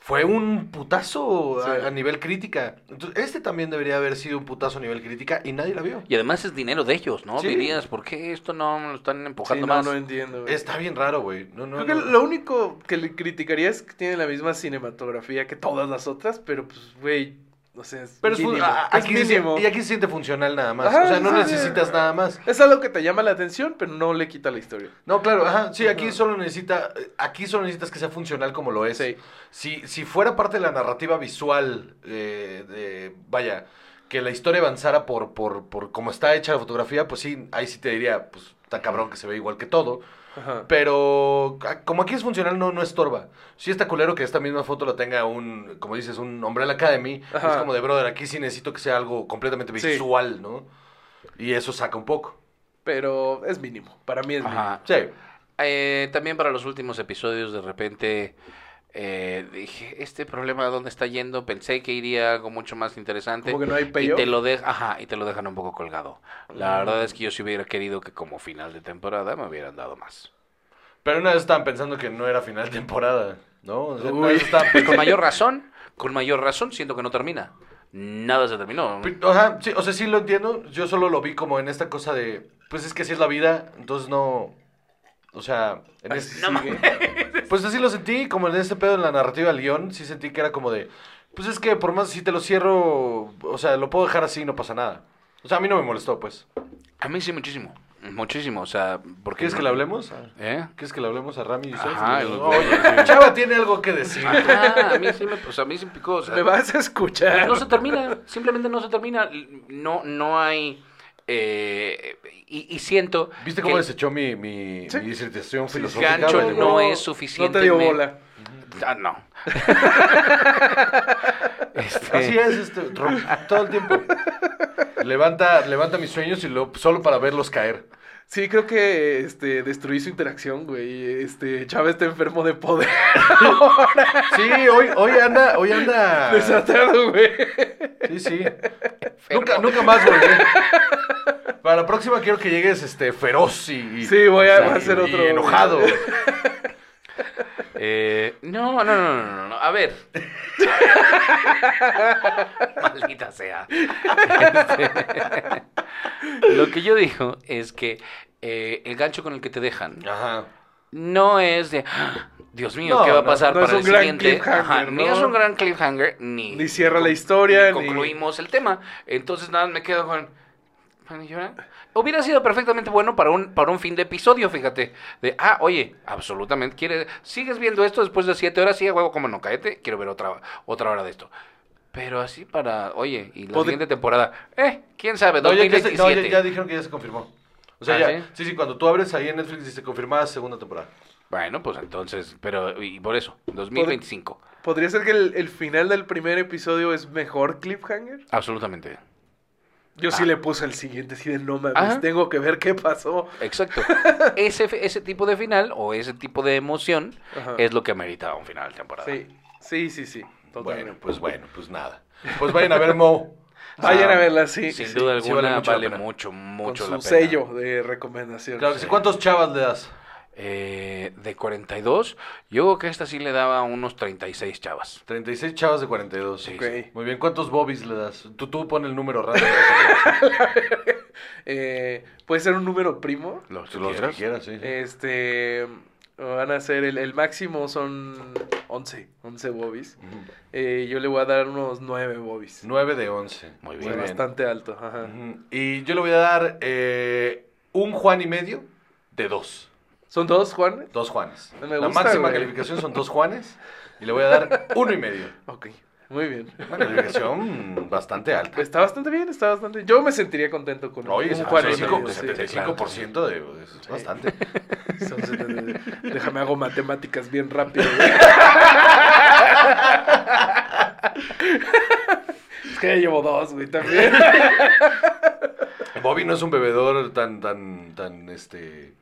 fue un putazo Sí. a, a nivel crítica. Entonces, este también debería haber sido un putazo a nivel crítica y nadie la vio. Y además es dinero de ellos, ¿no? Sí. Dirías, ¿por qué esto no me lo están Sí, empujando no, más? no entiendo. güey. Está bien raro, güey. No, no, Creo que no. lo único que le criticaría es que tiene la misma cinematografía que todas las otras, pero pues, güey, o sea, es Pero es mínimo. aquí mínimo. y aquí se siente funcional nada más. Ajá, o sea, no sí, necesitas nada más. Es algo que te llama la atención, pero no le quita la historia. No, claro, ajá, sí, aquí Ajá. solo necesita, aquí solo necesitas que sea funcional como lo es. Sí. Si, si fuera parte de la narrativa visual, eh, de, vaya, que la historia avanzara por, por, por cómo está hecha la fotografía, pues sí, ahí sí te diría, pues está cabrón que se ve igual que todo. Ajá. Pero a- como aquí es funcional, no, no estorba. Sí está culero que esta misma foto la tenga un, como dices, un Umbrella Academy. Ajá. Es como de, brother, aquí sí necesito que sea algo completamente Sí. visual, ¿no? Y eso saca un poco. Pero es mínimo. Para mí es mínimo. Sí. Eh, también para los últimos episodios, de repente eh, dije, este problema dónde está yendo, pensé que iría algo mucho más interesante. Como que no hay y te lo de- ajá, y te lo dejan un poco colgado. La Mm. verdad es que yo sí hubiera querido que como final de temporada me hubieran dado más. Pero una vez estaban pensando que no era final de temporada, ¿no? O sea, una Uy. vez estaban Con mayor razón, con mayor razón, siento que no termina. Nada se terminó. O sea, sí, o sea, sí lo entiendo. Yo solo lo vi como en esta cosa de, pues es que así es la vida, entonces no, o sea, en ese, No pues así lo sentí, como en este pedo en la narrativa del guion, sí sentí que era como de, pues es que por más si te lo cierro, o sea, lo puedo dejar así, no pasa nada. O sea, a mí no me molestó, pues. A mí sí muchísimo, muchísimo, o sea, porque... ¿Quieres que le hablemos? ¿Eh? ¿Quieres que le hablemos a Rami y? Ajá, los- Oye, Chava tiene algo que decir. Ajá, a mí sí me, o sea, a mí sí me picó, o sea, Me vas a escuchar. No se termina, simplemente no se termina. No, no hay. Eh, y, y siento. ¿Viste cómo desechó mi, mi, Sí. mi disertación filosófica? gancho güey? no, es No suficiente. te dio bola. Ah, no. (laughs) Este, Así es, este, todo el tiempo. Levanta, levanta mis sueños y lo, solo para verlos caer. Sí, creo que este destruí su interacción, güey. Este Chávez está enfermo de poder. (laughs) Sí, hoy, hoy anda, hoy anda. Desatado, güey. Sí, sí. Nunca, nunca más, güey. Para la próxima quiero que llegues este feroz y, y- Sí, voy a- y- voy a hacer y otro- enojado. (laughs) (laughs) eh, no, no, no, no, no, no. A ver. (laughs) Maldita sea. Este, Lo que yo digo es que eh, el gancho con el que te dejan Ajá. no es de "Ah, Dios mío, No, ¿qué va a pasar no para un el gran siguiente? cliffhanger, Ajá, Ni ¿no? es un gran cliffhanger, ni, Ni cierra la historia, ni ni- concluimos el tema. Entonces nada, me quedo con. Hubiera sido perfectamente bueno para un, para un fin de episodio, fíjate. De, ah, oye, absolutamente, ¿quieres, ¿sigues viendo esto después de siete horas? Sí, huevo, como no, cállate, quiero ver otra, otra hora de esto. Pero así para, oye, y la Podri- siguiente temporada, eh, quién sabe, No, ya, ya se- 2027. no, ya- ya dijeron que ya se confirmó. O sea, ¿Ah, ya. sí? Sí? sí, cuando tú abres ahí en Netflix dice confirmada segunda temporada. Bueno, pues entonces, pero, y por eso, 2025, ¿Podría ser que el, el final del primer episodio es mejor cliffhanger? absolutamente. Yo sí Ah. le puse el siguiente, así de no mames, Ajá. tengo que ver qué pasó. Exacto. (laughs) ese, ese tipo de final o ese tipo de emoción Ajá. es lo que amerita un final de temporada. Sí, sí, sí, sí. Bueno, Totalmente. pues bueno, pues nada. Pues vayan a ver Mo. (laughs) Vayan Ah, a verla, sí. Sin sí, duda sí alguna vale mucho la vale pena. mucho, Con mucho su la pena. sello de recomendación. Claro sí. ¿Cuántos chavas le das? Eh, de 42, yo creo que esta sí le daba unos 36 chavas. 36 chavas de 42. Sí, Ok. sí. Muy bien, ¿cuántos bobbies le das? Tú, tú pon el número rápido. (laughs) Eh, Puede ser un número primo. Los Los que quieras. quieras, sí. sí. Este. Van a ser. El, el máximo son 11. 11 bobbies. Eh, yo le voy a dar unos 9 bobbies. 9 de 11. Muy O bien. sea, bastante alto. Ajá. Y yo le voy a dar eh, un Juan y medio de 2. ¿Son dos, Juan? Dos Juanes. No me La máxima güey. calificación son dos Juanes. Y le voy a dar uno y medio. Ok. Muy bien. Una calificación bastante alta. Está bastante bien, está bastante. Yo me sentiría contento con Oye, un Juan y medio, 75%, sí. 75% de, es bastante. (laughs) Son 70. Déjame hago matemáticas bien rápido. güey. (laughs) es que ya llevo dos, güey, también. Bobby no es un bebedor tan, tan, tan, este...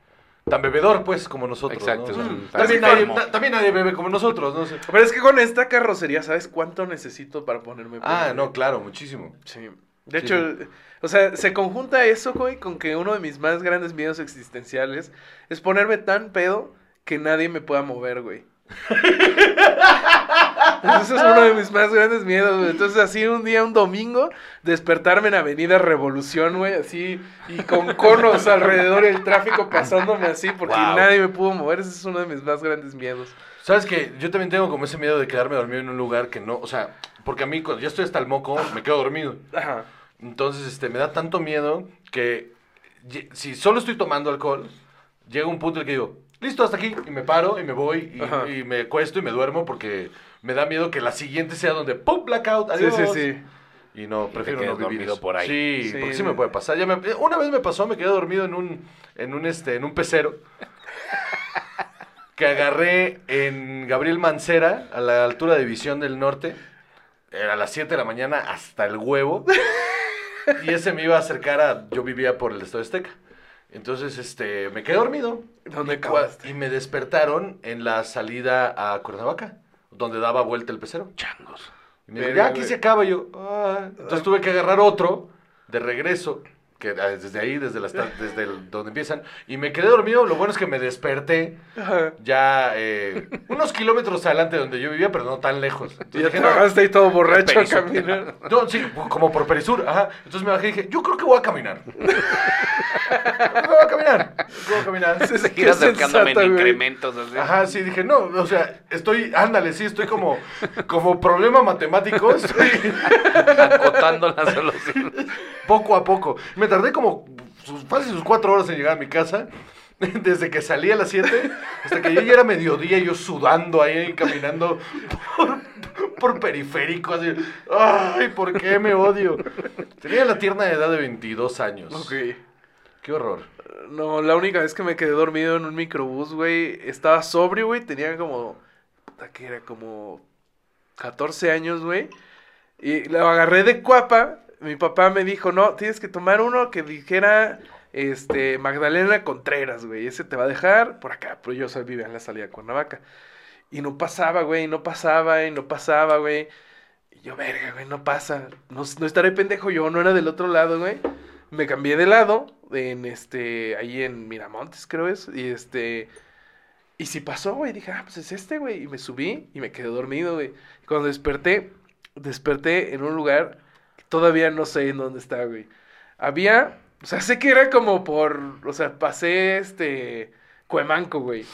Tan bebedor, pues, como nosotros, Exacto, ¿no? O sea, es un- también, nadie, también nadie bebe como nosotros, ¿no? Sea, Pero es que con esta carrocería, ¿sabes cuánto necesito para ponerme ah, no, claro, muchísimo. Sí. De Sí, hecho, o sea, se conjunta eso, güey, con que uno de mis más grandes miedos existenciales es ponerme tan pedo que nadie me pueda mover, güey. (laughs) Ese es uno de mis más grandes miedos, güey. Entonces, así un día, un domingo, despertarme en Avenida Revolución, güey, así, y con conos alrededor el tráfico pasándome así, porque Wow. nadie me pudo mover. Ese es uno de mis más grandes miedos. ¿Sabes que Yo también tengo como ese miedo de quedarme dormido en un lugar que no, o sea, porque a mí cuando ya estoy hasta el moco, me quedo dormido. Ajá. Entonces, este, me da tanto miedo que si solo estoy tomando alcohol, llega un punto en el que digo, listo, hasta aquí, y me paro, y me voy, y me cuesto y me duermo porque me da miedo que la siguiente sea donde, ¡pum! Blackout, Sí, adiós. sí, sí. Y no, prefiero no vivir eso. por ahí. Sí, Sí. porque sí me puede pasar. Ya me- una vez me pasó, me quedé dormido en un, en un, este, en un pecero. que agarré en Gabriel Mancera, a la altura de División del Norte. Era a las 7 de la mañana hasta el huevo. y ese me iba a acercar a... Yo vivía por el Estado Azteca. Entonces, este, me quedé dormido. ¿Dónde y, y me despertaron en la salida a Cuernavaca, donde daba vuelta el pecero. Changos. Y me dijo, ya aquí se acaba. Yo, "Ah". Entonces tuve que agarrar otro de regreso, que ah, desde ahí, desde, la, desde el- donde empiezan. Y me quedé dormido. Lo bueno es que me desperté ya eh, unos kilómetros adelante de donde yo vivía, pero no tan lejos. Y (laughs) Entonces ya dije, te bajaste ahí todo borracho a caminar. no, (laughs) no, sí, como por Perisur. Ajá. Entonces me bajé y dije, yo creo que voy a caminar. (laughs) Yo creo que voy a caminar. Yo creo que voy a caminar. Sí, sí. Ir Qué acercándome en incrementos así. Ajá, sí, dije, no, o sea, estoy, ándale, sí, estoy como, como problema matemático, estoy Acotando la solución. poco a poco. Me tardé como sus, fácil sus cuatro horas en llegar a mi casa, (laughs) desde que salí a las 7 hasta que ya era mediodía yo sudando ahí, caminando por, por periférico, así, ay, ¿por qué me odio? Tenía la tierna edad de 22 años. Ok. Qué horror. No, la única vez que me quedé dormido en un microbús, güey, estaba sobrio, güey, tenía como, puta, que era como 14 años, güey, y lo agarré de cuapa, mi papá me dijo, no, tienes que tomar uno que dijera, este, Magdalena Contreras, güey, ese te va a dejar por acá, pero yo soy vivía en la salida de Cuernavaca, y no pasaba, güey, no pasaba, y no pasaba, güey, y yo, verga, güey, no pasa, no, no estaré pendejo, yo no era del otro lado, güey, me cambié de lado en este ahí en Miramontes creo es y este y si pasó güey dije ah pues es este güey y me subí y me quedé dormido güey. Cuando desperté desperté en un lugar todavía no sé en dónde está güey. Había o sea sé que era como por o sea pasé este Cuemanco güey.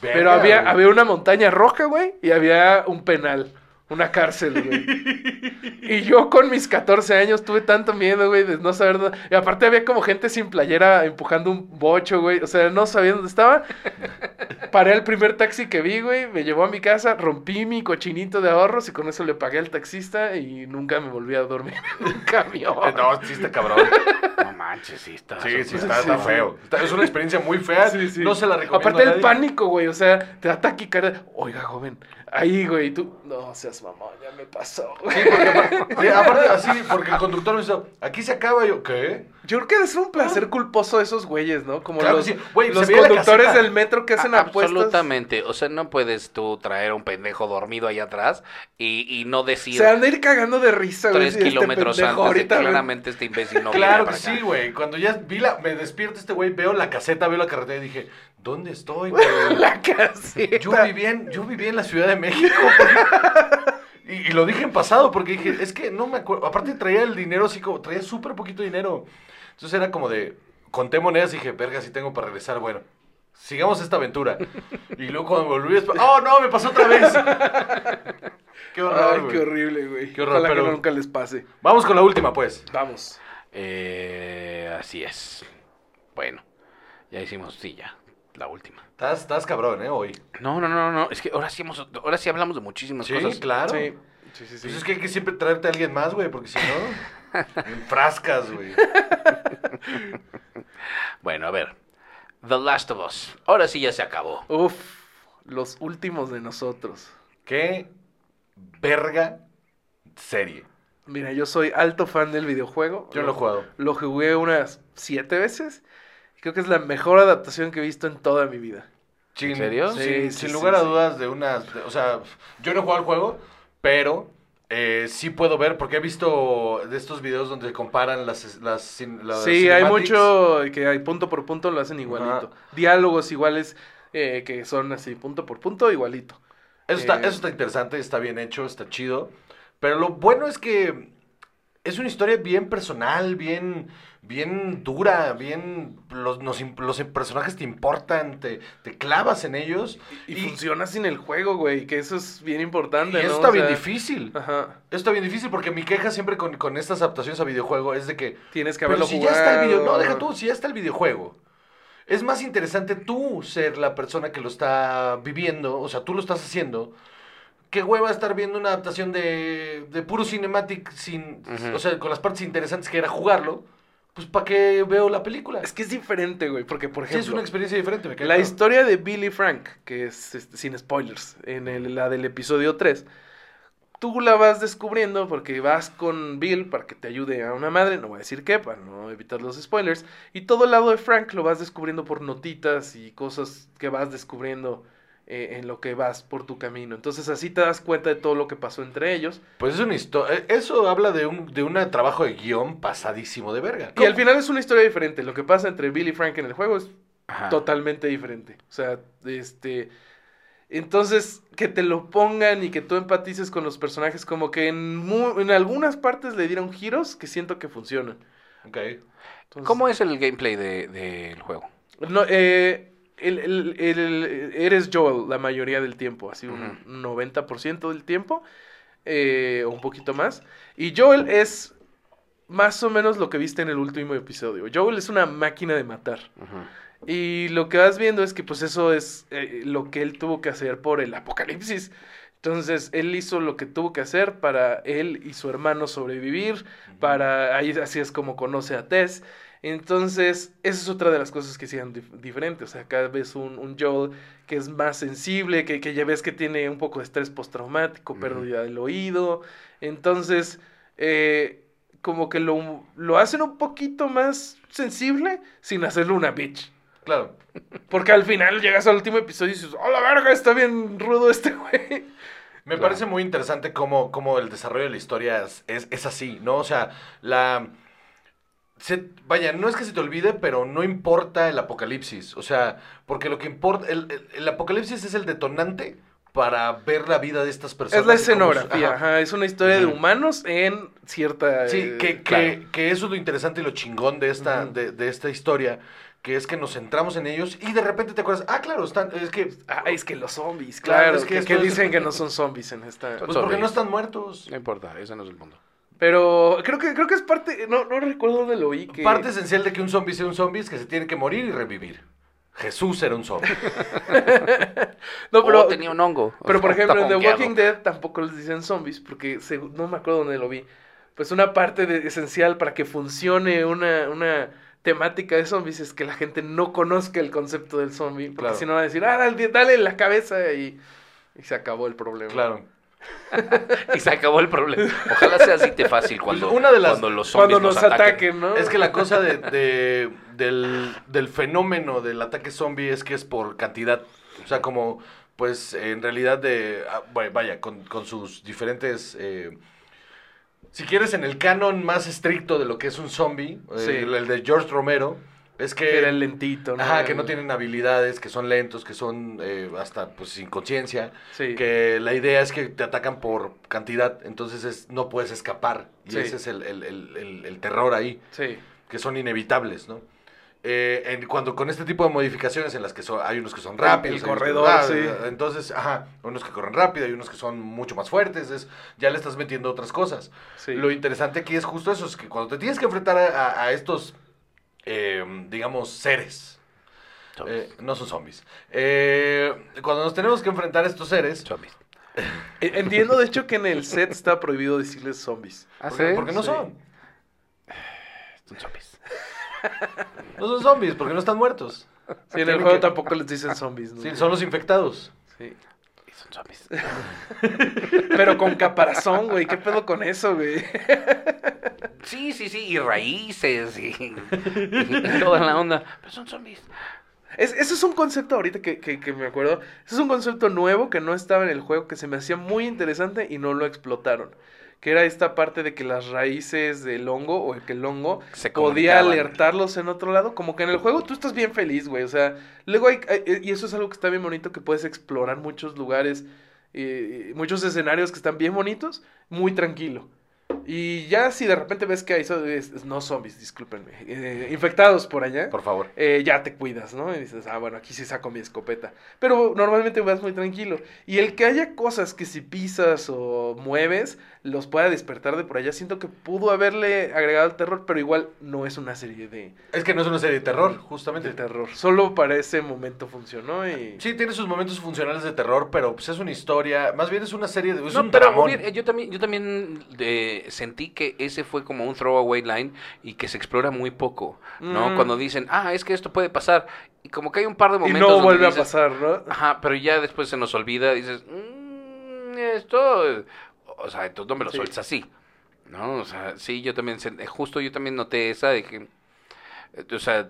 Pero había había una montaña roja güey y había un penal una cárcel, güey. Y yo con mis 14 años tuve tanto miedo, güey, de no saber dónde. Y aparte había como gente sin playera empujando un bocho, güey. O sea, no sabía dónde estaba. Paré al primer taxi que vi, güey. Me llevó a mi casa, rompí mi cochinito de ahorros y con eso le pagué al taxista y nunca me volví a dormir (laughs) en un camión. Eh, No, sí está cabrón. No manches, sí está. Sí, sí, está, feo. Es una experiencia muy fea. Sí, sí. No se la recomiendo Aparte a el pánico, güey. O sea, te da taquicardia. Oiga, joven. Ahí, güey, tú. No seas mamón, ya me pasó. Sí, porque aparte, aparte así, porque el conductor me hizo, aquí se acaba, yo, ¿qué? Yo creo que es un placer culposo de esos güeyes, ¿no? Como Claro los, sí. Güey, conductores del metro que hacen apuestas. Absolutamente. O sea, no puedes tú traer a un pendejo dormido ahí atrás y, y no decir Se han de ir cagando de risa, güey. tres si este kilómetros antes ahorita, claramente este imbécil no claro viene que sí, güey. Cuando ya vi la, me despierto este güey, veo la caseta, veo la carretera y dije, ¿dónde estoy, (laughs) güey? La caseta. Yo vivía en, yo vivía en la Ciudad de México. (laughs) Y, y lo dije en pasado porque dije, es que no me acuerdo. Aparte traía el dinero así como, traía súper poquito dinero. Entonces era como de, conté monedas y dije, verga, si tengo para regresar. Bueno, sigamos esta aventura. Y luego cuando volví, oh no, me pasó otra vez. (laughs) Qué horror, Ay, qué horrible, güey. Qué horror, Ojalá pero- que nunca les pase. Vamos con la última, pues. Vamos. Eh, así es. Bueno, ya hicimos, sí, ya, la última. Estás, estás cabrón, ¿eh? Hoy. No, no, no, no, es que ahora sí, hemos, ahora sí hablamos de muchísimas Sí, cosas. claro. Sí. Sí, sí, sí. Pues es que hay que siempre traerte a alguien más, güey, porque si no, (laughs) enfrascas, güey. (laughs) Bueno, a ver. The Last of Us. Ahora sí ya se acabó. Uf, los últimos de nosotros. Qué verga serie. Mira, yo soy alto fan del videojuego. Yo lo he jugado. Lo jugué unas siete veces. Creo que es la mejor adaptación que he visto en toda mi vida. ¿En serio? Sin, Sí, sin sí, lugar sí, a sí. dudas de unas... de- o sea, yo no he jugado al juego, pero eh, sí puedo ver, porque he visto de estos videos donde comparan las... las, sí, hay mucho que hay punto por punto lo hacen igualito. Ajá. Diálogos iguales eh, que son así, punto por punto, igualito. Eso está, Eh, eso está interesante, está bien hecho, está chido. Pero lo bueno es que es una historia bien personal, bien, bien dura, bien... Los, nos im- los personajes te importan, te, te clavas en ellos. Y, funciona sin el juego, güey, que eso es bien y importante, eso ¿no? está O bien difícil. Ajá. Eso está bien difícil porque mi queja siempre con, con estas adaptaciones a videojuego es de que... Tienes que Pero haberlo si jugado. ya está el video... No, deja tú, si ya está el videojuego. Es más interesante tú ser la persona que lo está viviendo, o sea, tú lo estás haciendo. Qué hueva estar viendo una adaptación de, de puro cinematic sin... Ujú. O sea, con las partes interesantes que era jugarlo. Pues, ¿para qué veo la película? Es que es diferente, güey, porque, por Sí, ejemplo... es una experiencia diferente, me La claro. historia de Billy Frank, que es este, sin spoilers, en el- la del episodio 3, tú la vas descubriendo porque vas con Bill para que te ayude a una madre, no voy a decir qué, para no evitar los spoilers, y todo el lado de Frank lo vas descubriendo por notitas y cosas que vas descubriendo eh, en lo que vas por tu camino. Entonces así te das cuenta de todo lo que pasó entre ellos. Pues es una historia... Eso habla de un de un trabajo de guion pasadísimo de verga. Y al final es una historia diferente. Lo que pasa entre Bill y Frank en el juego es Ajá. totalmente diferente. O sea, este. Entonces, que te lo pongan y que tú empatices con los personajes, como que en, mu- en algunas partes le dieron giros que siento que funcionan. Ok. Entonces, ¿Cómo es el gameplay de- del juego? No, eh, el- el- el- eres Joel la mayoría del tiempo, así un Ujú. 90% del tiempo, eh, o un poquito más. Y Joel es más o menos lo que viste en el último episodio. Joel es una máquina de matar. Y lo que vas viendo es que pues eso es eh, lo que él tuvo que hacer por el apocalipsis. Entonces, él hizo lo que tuvo que hacer para él y su hermano sobrevivir, para ahí así es como conoce a Tess. Entonces, esa es otra de las cosas que hacían dif- diferente. O sea, acá ves un, un Joel que es más sensible, que, que ya ves que tiene un poco de estrés postraumático, pérdida del oído. Entonces, eh, como que lo, lo hacen un poquito más sensible sin hacerlo una bitch. Claro. Porque al final llegas al último episodio y dices, ¡oh, la verga! Está bien rudo este güey. Me Claro. parece muy interesante cómo, cómo el desarrollo de la historia es, es, es así, ¿no? O sea, la... se- vaya, no es que se te olvide, pero no importa el apocalipsis. O sea, porque lo que importa... El, el- el apocalipsis es el detonante para ver la vida de estas personas. Es la escenografía, ajá. ajá, es una historia de humanos en cierta... Sí, eh, que, que, claro. que eso es lo interesante y lo chingón de esta, de, de esta historia, que es que nos centramos en ellos y de repente te acuerdas, ah, claro, están, es que... Ah, es que los zombies, Claro, claro, es que que es- dicen (laughs) que no son zombies en esta... Pues porque no están muertos. No importa, ese no es el punto. Pero creo que, creo que es parte, no, no recuerdo dónde lo vi, que... Parte esencial de que un zombie sea un zombie es que se tiene que morir y revivir. Jesús era un zombie. (laughs) No, pero, Oh, tenía un hongo. pero por ejemplo en The Walking Dead tampoco les dicen zombies, porque no me acuerdo dónde lo vi. Pues una parte de- esencial para que funcione una, una temática de zombies es que la gente no conozca el concepto del zombie, porque Claro. si no va a decir, ah, dale, dale en la cabeza y, y se acabó el problema. Claro. (laughs) y se acabó el problema. Ojalá sea así de fácil cuando, Pues una de las- cuando los zombies Cuando nos ataquen. ataquen, ¿no? Es que la cosa de, de- del, del fenómeno del ataque zombie es que es por cantidad. O sea, como, pues, en realidad de... ah, bueno, Vaya, con, con sus diferentes... eh, si quieres, en el canon más estricto de lo que es un zombie, Sí. el, el de George Romero, es que... Que era lentito, ¿no? Ajá, que no tienen habilidades, que son lentos, que son eh, hasta pues sin conciencia. Sí. Que la idea es que te atacan por cantidad, entonces es, no puedes escapar. Y Sí. ese es el, el- el- el- terror ahí, Sí. que son inevitables, ¿no? Eh, en- cuando con este tipo de modificaciones en las que son, hay unos que son rápidos, el corredor, ah, sí. entonces, ajá, unos que corren rápido, hay unos que son mucho más fuertes, es, ya le estás metiendo otras cosas. Sí. Lo interesante aquí es justo eso, es que cuando te tienes que enfrentar a, a- a estos, eh, digamos, seres, Zombies. eh, no son zombies, eh, cuando nos tenemos que enfrentar a estos seres, Zombies. E- Entiendo, de hecho, que en el set está prohibido decirles zombies. ¿Ah, porque, sí? porque no Sí. son, Son zombies. no son zombies, porque no están muertos, Sí, en el juego que- tampoco les dicen zombies, ¿no? Sí, son los infectados. Sí. Zombies. Pero con caparazón, güey. ¿Qué pedo con eso, güey? Sí, sí, sí, y raíces y, y (laughs) toda la onda. Pero son zombies. Es, ese es un concepto ahorita que, que, que me acuerdo. Ese es un concepto nuevo que no estaba en el juego, que se me hacía muy interesante y no lo explotaron. Que era esta parte de que las raíces del hongo o que el hongo Se podía alertarlos en otro lado. Como que en el juego tú estás bien feliz, güey. O sea, luego hay, hay- y eso es algo que está bien bonito, que puedes explorar muchos lugares, eh, muchos escenarios que están bien bonitos, muy tranquilo. Y ya si de repente ves que hay, so- es- no zombies, discúlpenme, eh, infectados por allá Por favor. eh, ya te cuidas, ¿no? Y dices, ah, bueno, aquí sí saco mi escopeta. Pero normalmente vas muy tranquilo. Y el que haya cosas que si pisas o mueves, los pueda despertar de por allá, siento que pudo haberle agregado el terror, pero igual no es una serie de, Es que no es una serie de terror, justamente. de terror. Solo para ese momento funcionó y... Sí, tiene sus momentos funcionales de terror, pero pues es una historia, más bien es una serie de... Es No, un pero dramón. yo también, yo también eh, sentí que ese fue como un throwaway line y que se explora muy poco, ¿no? Mm. Cuando dicen, ah, es que esto puede pasar. Y como que hay un par de Y momentos. no donde vuelve a pasar, ¿no? Ajá, pero ya después se nos olvida, dices, "Mm, esto, o sea, entonces no me lo Sí. sueltas así, ¿no? O sea, sí, yo también, sen- justo yo también noté esa de que, eh, o sea,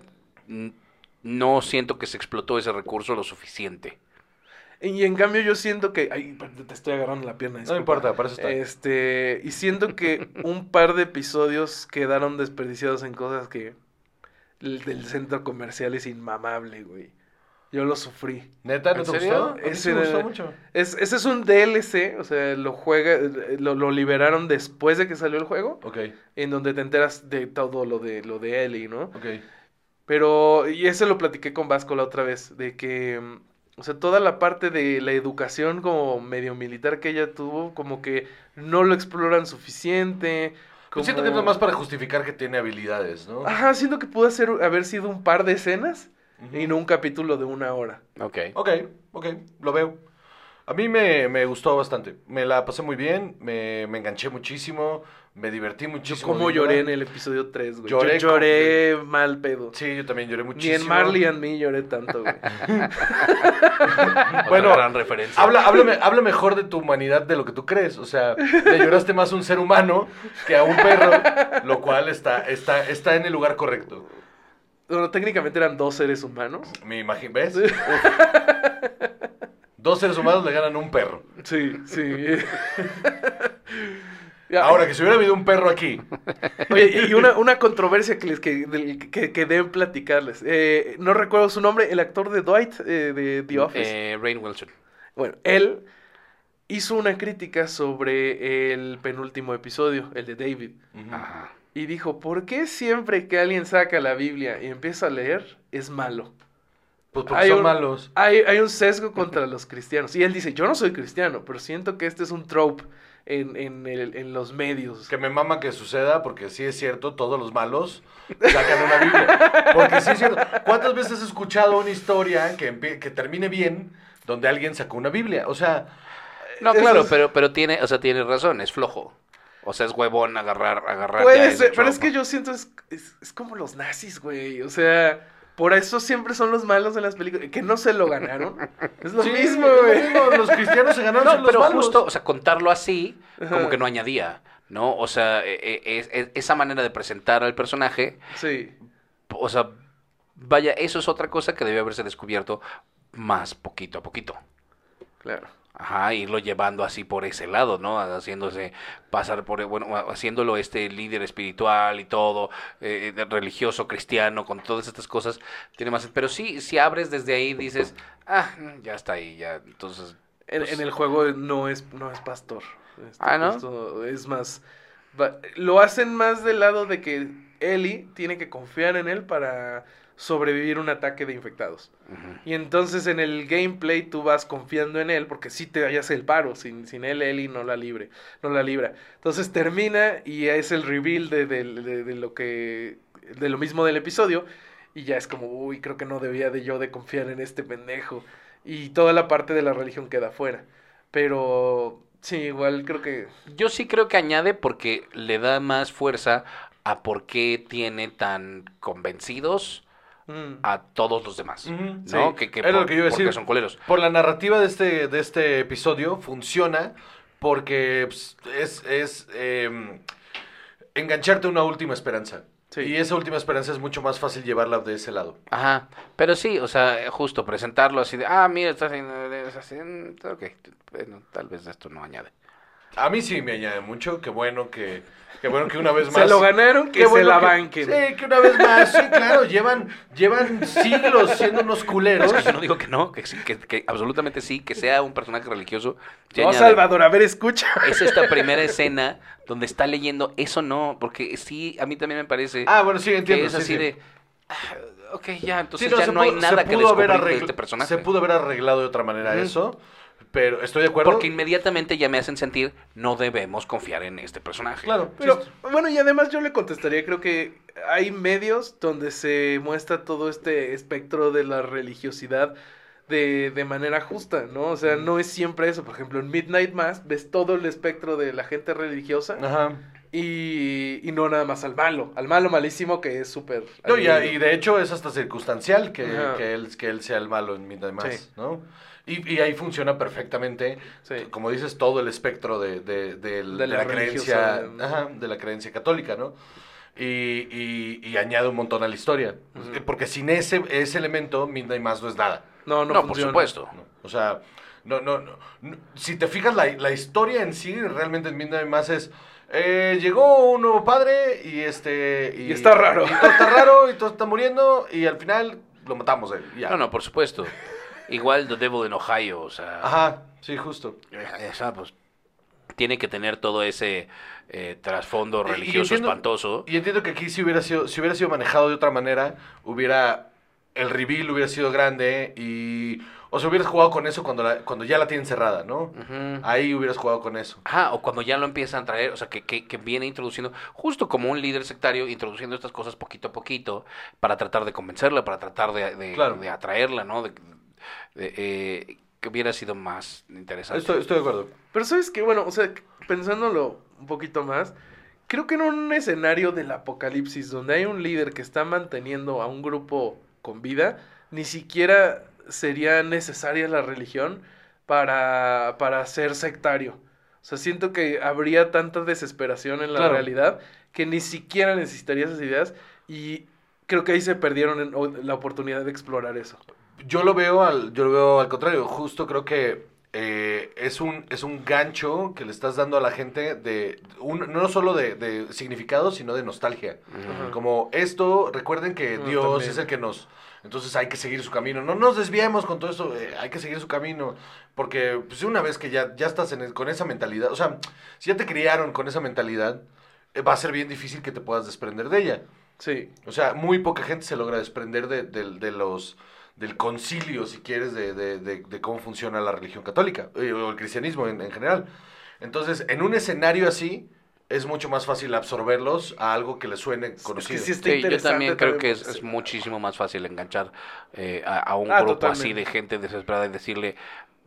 no siento que se explotó ese recurso lo suficiente. Y en cambio yo siento que... Ay, te estoy agarrando la pierna. No importa, para eso está. Este, y siento que un par de episodios quedaron desperdiciados en cosas que el del centro comercial es inmamable, güey. Yo lo sufrí. ¿Neta? ¿No ¿En te gustó? Ese me gustó mucho. Es, ese es un DLC, o sea, lo juega, lo, lo liberaron después de que salió el juego, Ok, en donde te enteras de todo lo de lo de Ellie, ¿no? ok. Pero, y ese lo platiqué con Vasco la otra vez, de que, mm, o sea, toda la parte de la educación como medio militar que ella tuvo, como que no lo exploran suficiente. Pues siento que es nomás para justificar que tiene habilidades, ¿no? Ajá, siento que pudo ser, haber sido un par de escenas Ujú. y no un capítulo de una hora. Ok. Ok, ok, lo veo. A mí me, me gustó bastante. Me la pasé muy bien, me, me enganché muchísimo, me divertí Yo muchísimo. como viéndola. lloré en el episodio 3, güey. Lloré Yo lloré mal pedo. Sí, yo también lloré Ni muchísimo. en Marley and Me lloré tanto, güey. (laughs) Bueno, gran referencia. Habla, háblame- habla mejor de tu humanidad de lo que tú crees. O sea, le lloraste más a un ser humano que a un perro, lo cual está, está, está en el lugar correcto. Bueno, técnicamente eran dos seres humanos. Me imagino, ¿ves? Dos seres humanos le ganan a un perro. Sí, sí. Ahora, que si hubiera habido un perro aquí, (laughs) Oye, y una, una controversia que les que, que, que deben platicarles. Eh, no recuerdo su nombre, el actor de Dwight eh, de The Office. Eh, Rain Wilson. Bueno, él hizo una crítica sobre el penúltimo episodio, el de David. Ajá. Y dijo, ¿por qué siempre que alguien saca la Biblia y empieza a leer es malo? pues porque Hay son un- malos. Hay, hay un sesgo contra los cristianos. Y él dice, yo no soy cristiano, pero siento que este es un trope en, en, el- en los medios. Que me mama que suceda, porque sí es cierto, todos los malos sacan una Biblia. Porque sí es cierto. ¿Cuántas veces has escuchado una historia que, que termine bien donde alguien sacó una Biblia? O sea, No, claro, es- pero, pero tiene, o sea, tiene razón, es flojo. O sea, es huevón agarrar, agarrar. Puede ser, pero es que yo siento es, es, es como los nazis, güey. O sea, Por eso siempre son los malos en las películas. Que no se lo ganaron. Es lo Sí, mismo, güey. Los cristianos se (laughs) ganaron No, son los pero malos. justo, o sea, contarlo así, como que no añadía, ¿no? O sea, es- es- esa manera de presentar al personaje, Sí. o sea, vaya, eso es otra cosa que debe haberse descubierto más poquito a poquito. Claro. Ajá, irlo llevando así por ese lado, ¿no? Haciéndose pasar por, bueno, haciéndolo este líder espiritual y todo, eh, eh, religioso, cristiano, con todas estas cosas, tiene más... Pero sí, si abres desde ahí, dices, ah, ya está ahí, ya, entonces... En, pues, en el juego no es, no es pastor. Este, Ah, ¿no? es más. va- lo hacen más del lado de que Ellie tiene que confiar en él para sobrevivir un ataque de infectados. Y entonces en el gameplay tú vas confiando en él porque si te hayas el paro. Sin, sin él, Ellie no la libre, no la libra. Entonces termina y es el reveal de, de- de- de lo que. de lo mismo del episodio. Y ya es como, uy, creo que no debía de yo de confiar en este pendejo. Y toda la parte de la religión queda fuera. Pero sí, igual creo que. Yo sí creo que añade porque le da más fuerza a por qué tiene tan convencidos mm, a todos los demás, ¿no? sí. Que, que Era lo que yo iba a porque son coleros. Por la narrativa de este, de este episodio funciona porque pues, es, es em, engancharte una última esperanza. Sí. Y esa última esperanza es mucho más fácil llevarla de ese lado. Ajá, pero sí, o sea, justo presentarlo así de, ah, mira, está haciendo, ok, bueno, tal vez esto no añade. A mí sí me añade mucho, qué bueno que, qué bueno que una vez (laughs) más... Se lo ganaron, que Qué se bueno la que- banquen. Sí, que una vez más, sí, (laughs) claro, llevan, llevan siglos siendo unos culeros. Es que yo no digo que no, que sí, que, que absolutamente sí, que sea un personaje religioso. No, añade. Salvador, a ver, escucha. Es esta primera escena donde está leyendo, eso no, porque sí, a mí también me parece Ah, bueno, sí, entiendo. que es sí, así sí. de, ah, ok, ya, entonces Sí, ya no hay pudo- nada que descubrir de este personaje. Se pudo haber arreglado de otra manera eso, pero estoy de acuerdo. Porque inmediatamente ya me hacen sentir, no debemos confiar en este personaje. Claro, Pero bueno, y además yo le contestaría, creo que hay medios donde se muestra todo este espectro de la religiosidad de, de manera justa, ¿no? O sea, no es siempre eso. Por ejemplo, en Midnight Mass ves todo el espectro de la gente religiosa Ajá. y, y no nada más al malo, al malo malísimo que es súper... No, y, de hecho es hasta circunstancial que, que, él, que él sea el malo en Midnight Mass, Sí. ¿no? Y, y ahí funciona perfectamente, Sí. como dices, todo el espectro de, de, De de la la, creencia, ajá, de la creencia católica, ¿no? Y, y- y añade un montón a la historia. Ujú. Porque sin ese, ese elemento, Midnight Mass no es nada. No, no, No, por supuesto. ¿no? O sea, no, no, no, no. Si te fijas, la, la historia en sí, realmente en Midnight Mass es... eh, llegó un nuevo padre y este... Y está raro. Y todo está raro y todo está muriendo y al final lo matamos él. ya. No, no, por supuesto. Igual The Devil in Ohio, o sea, Ajá, sí, justo. eh, o sea, pues, tiene que tener todo ese eh, trasfondo y religioso entiendo- espantoso. Y entiendo que aquí si hubiera sido, si hubiera sido manejado de otra manera, hubiera... El reveal hubiera sido grande y... O sea, hubieras jugado con eso cuando, la- cuando ya la tienen cerrada, ¿no? Ujú. Ahí hubieras jugado con eso. Ajá, o cuando ya lo empiezan a traer, o sea, que, que, que viene introduciendo, justo como un líder sectario, introduciendo estas cosas poquito a poquito, para tratar de convencerla, para tratar de, de, Claro. de atraerla, ¿no? De, eh, que hubiera sido más interesante. Estoy, estoy de acuerdo. Pero sabes que, bueno, o sea, pensándolo un poquito más, creo que en un escenario del apocalipsis donde hay un líder que está manteniendo a un grupo con vida, ni siquiera sería necesaria la religión para, para ser sectario. O sea, siento que habría tanta desesperación en la Claro. realidad que ni siquiera necesitaría esas ideas y creo que ahí se perdieron en- o- la oportunidad de explorar eso. Yo lo veo al, yo lo veo al contrario. Justo creo que eh, es un es un gancho que le estás dando a la gente de un- no solo de, de significado, sino de nostalgia. Como esto, recuerden que Dios también. es el que nos entonces hay que seguir su camino. No nos desviemos con todo eso, eh, hay que seguir su camino. Porque pues, una vez que ya, ya estás en el- con esa mentalidad, o sea, si ya te criaron con esa mentalidad, eh, va a ser bien difícil que te puedas desprender de ella. Sí, O sea, muy poca gente se logra desprender de, de- de los del concilio, si quieres, de, de- de- de cómo funciona la religión católica eh, o el cristianismo en, en general. Entonces, en un escenario así, es mucho más fácil absorberlos a algo que les suene es que conocido. sí está Sí, yo también creo que es, porque es se- muchísimo más fácil enganchar eh, a, a un Ah, grupo así de gente desesperada y decirle,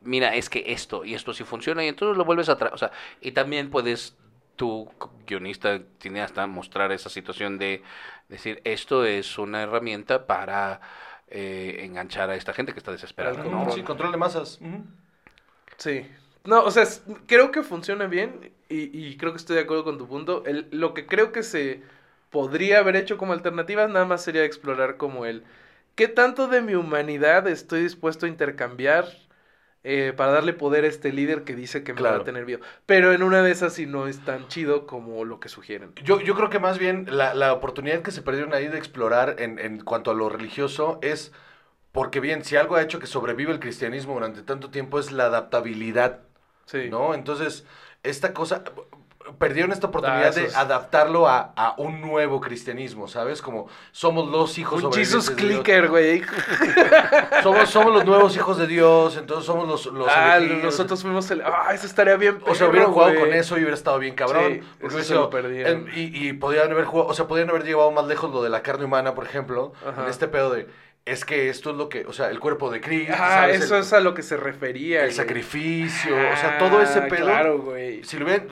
mira, es que esto y esto sí funciona y entonces lo vuelves a traer. O sea, y también puedes tú, guionista, tiene hasta mostrar esa situación de decir, esto es una herramienta para eh, enganchar a esta gente que está desesperada. Sí, control de masas. Sí. No, o sea, es- creo que funciona bien y, y creo que estoy de acuerdo con tu punto. El- lo que creo que se podría haber hecho como alternativa nada más sería explorar como el qué tanto de mi humanidad estoy dispuesto a intercambiar eh, para darle poder a este líder que dice que me va a tener vivo. Pero en una de esas sí no es tan chido como lo que sugieren. Yo, yo creo que más bien la, la oportunidad que se perdieron ahí de explorar en, en cuanto a lo religioso es porque bien, si algo ha hecho que sobrevive el cristianismo durante tanto tiempo es la adaptabilidad, Sí. ¿no? Entonces, esta cosa, perdieron esta Ah, oportunidad de adaptarlo a, a un nuevo cristianismo, ¿sabes? Como somos los hijos Un Jesus. Clicker, güey. (laughs) Somos, somos los nuevos hijos de Dios, entonces somos los, los Ah, elegidos. nosotros fuimos el... Ah, eso estaría bien. O sea, hubieran jugado con eso y hubiera estado bien cabrón. Sí, porque eso lo perdieron. em, y, y podían haber jugado, o sea, podían haber llevado más lejos lo de la carne humana, por ejemplo, Ajá. en este pedo de, es que esto es lo que, o sea, el cuerpo de Cristo, Ah, ¿sabes? eso el, es a lo que se refería. el güey. sacrificio, o sea, todo ese Ah, pedo. Claro, güey. Si lo hubieran,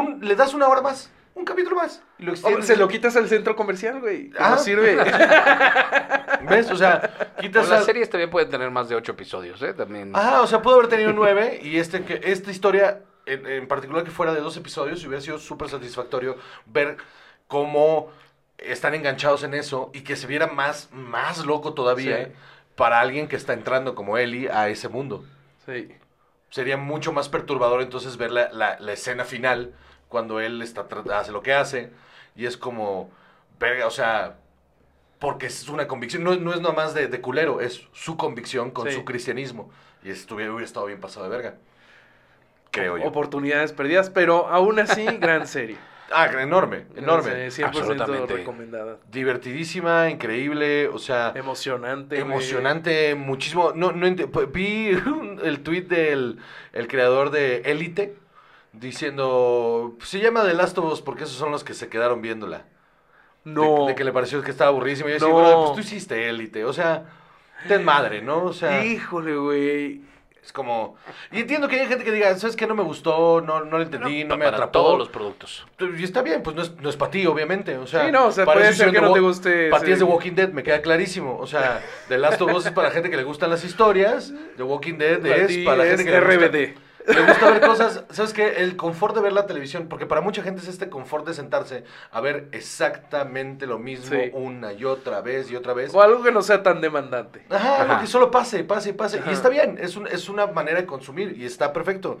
un, le das una hora más, un capítulo más. y lo extiendes. se lo quitas al centro comercial, güey. Ah. no sirve. (laughs) ¿Ves? O sea, quitas las al- series también pueden tener más de ocho episodios, ¿eh? También. Ajá, o sea, pudo haber tenido nueve y este que esta historia, en, en particular que fuera de dos episodios, hubiera sido súper satisfactorio ver cómo están enganchados en eso y que se viera más, más loco todavía Sí. para alguien que está entrando como Ellie a ese mundo. sí. Sería mucho más perturbador entonces ver la, la- la escena final cuando él está, hace lo que hace y es como, verga, o sea, porque es una convicción, no, no es nomás de, de culero, es su convicción con Sí. su cristianismo. Y estuviera, hubiera estado bien pasado de verga. Creo yo. Oportunidades perdidas, pero aún así, (laughs) gran serie. Ah, enorme, enorme. Gran serie, 100% Absolutamente. recomendada. Divertidísima, increíble, o sea, Emocionante. güey. emocionante, muchísimo. No, no ent- p- vi (laughs) el tweet del el creador de Elite diciendo, se llama The Last of Us porque esos son los que se quedaron viéndola. No. De, de que le pareció que estaba aburrísimo. Y yo decía, No. "Brother, pues tú hiciste Elite, o sea, ten madre, ¿no? O sea, Híjole, güey. Es como... Y entiendo que hay gente que diga, ¿sabes qué? No me gustó, no, no lo entendí, no, me para atrapó. todos los productos. Y está bien, pues no es, no es para ti, obviamente. O sea, Sí, no, o sea, para puede eso ser que no te guste Para ti es The Walking Dead, me queda clarísimo. O sea, The Last of Us es para gente que le gustan las historias. The Walking Dead Para es para la gente es que le gusta, Le gusta ver cosas. ¿Sabes qué? El confort de ver la televisión, porque para mucha gente es este confort de sentarse a ver exactamente lo mismo Sí. una y otra vez y otra vez. O algo que no sea tan demandante. Ajá, Ajá. que solo pase, pase, pase. Ajá. Y está bien, es, un- es una manera de consumir y está perfecto.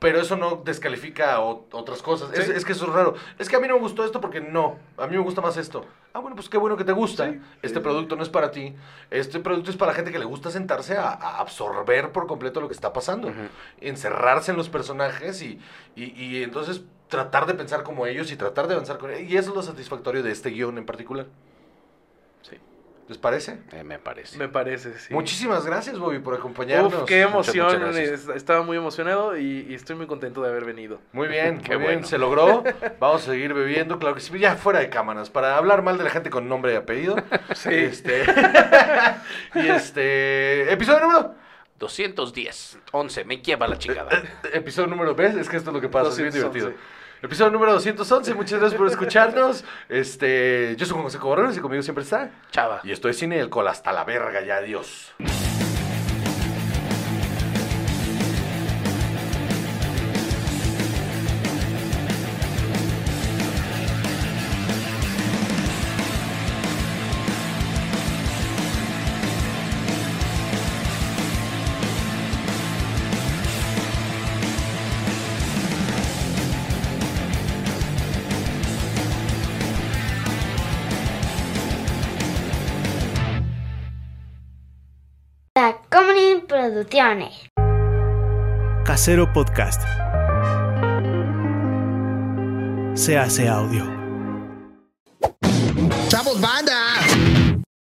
Pero eso no descalifica otras cosas. Es, Sí. es que eso es raro. Es que a mí no me gustó esto porque no. A mí me gusta más esto. Ah, bueno, pues qué bueno que te gusta. Sí. Este producto no es para ti. Este producto es para la gente que le gusta sentarse a, a absorber por completo lo que está pasando. Encerrarse en los personajes y, y, y entonces tratar de pensar como ellos y tratar de avanzar con ellos. Y eso es lo satisfactorio de este guion en particular. Sí. ¿Les parece? Eh, me parece. Me parece, sí. Muchísimas gracias, Bobby, por acompañarnos. Uf, qué emoción. muchas Estaba muy emocionado y, y estoy muy contento de haber venido. Muy bien, Qué muy bien, bueno. se logró. (laughs) Vamos a seguir bebiendo, claro que sí. Ya fuera de cámaras, para hablar mal de la gente con nombre y apellido. (laughs) Sí. Este, (laughs) y este. Episodio número. 210, 11, me lleva la chingada. Episodio número, ¿ves? Es que esto es lo que pasa, es bien 211. divertido. Episodio número 211, muchas gracias por escucharnos. Este, yo soy Juan José Cobarrones y conmigo siempre está. Chava. Y esto es Cine y Alcohol, hasta la verga ya, adiós. Producciones. Casero Podcast. Se hace audio. ¡Chavos, banda!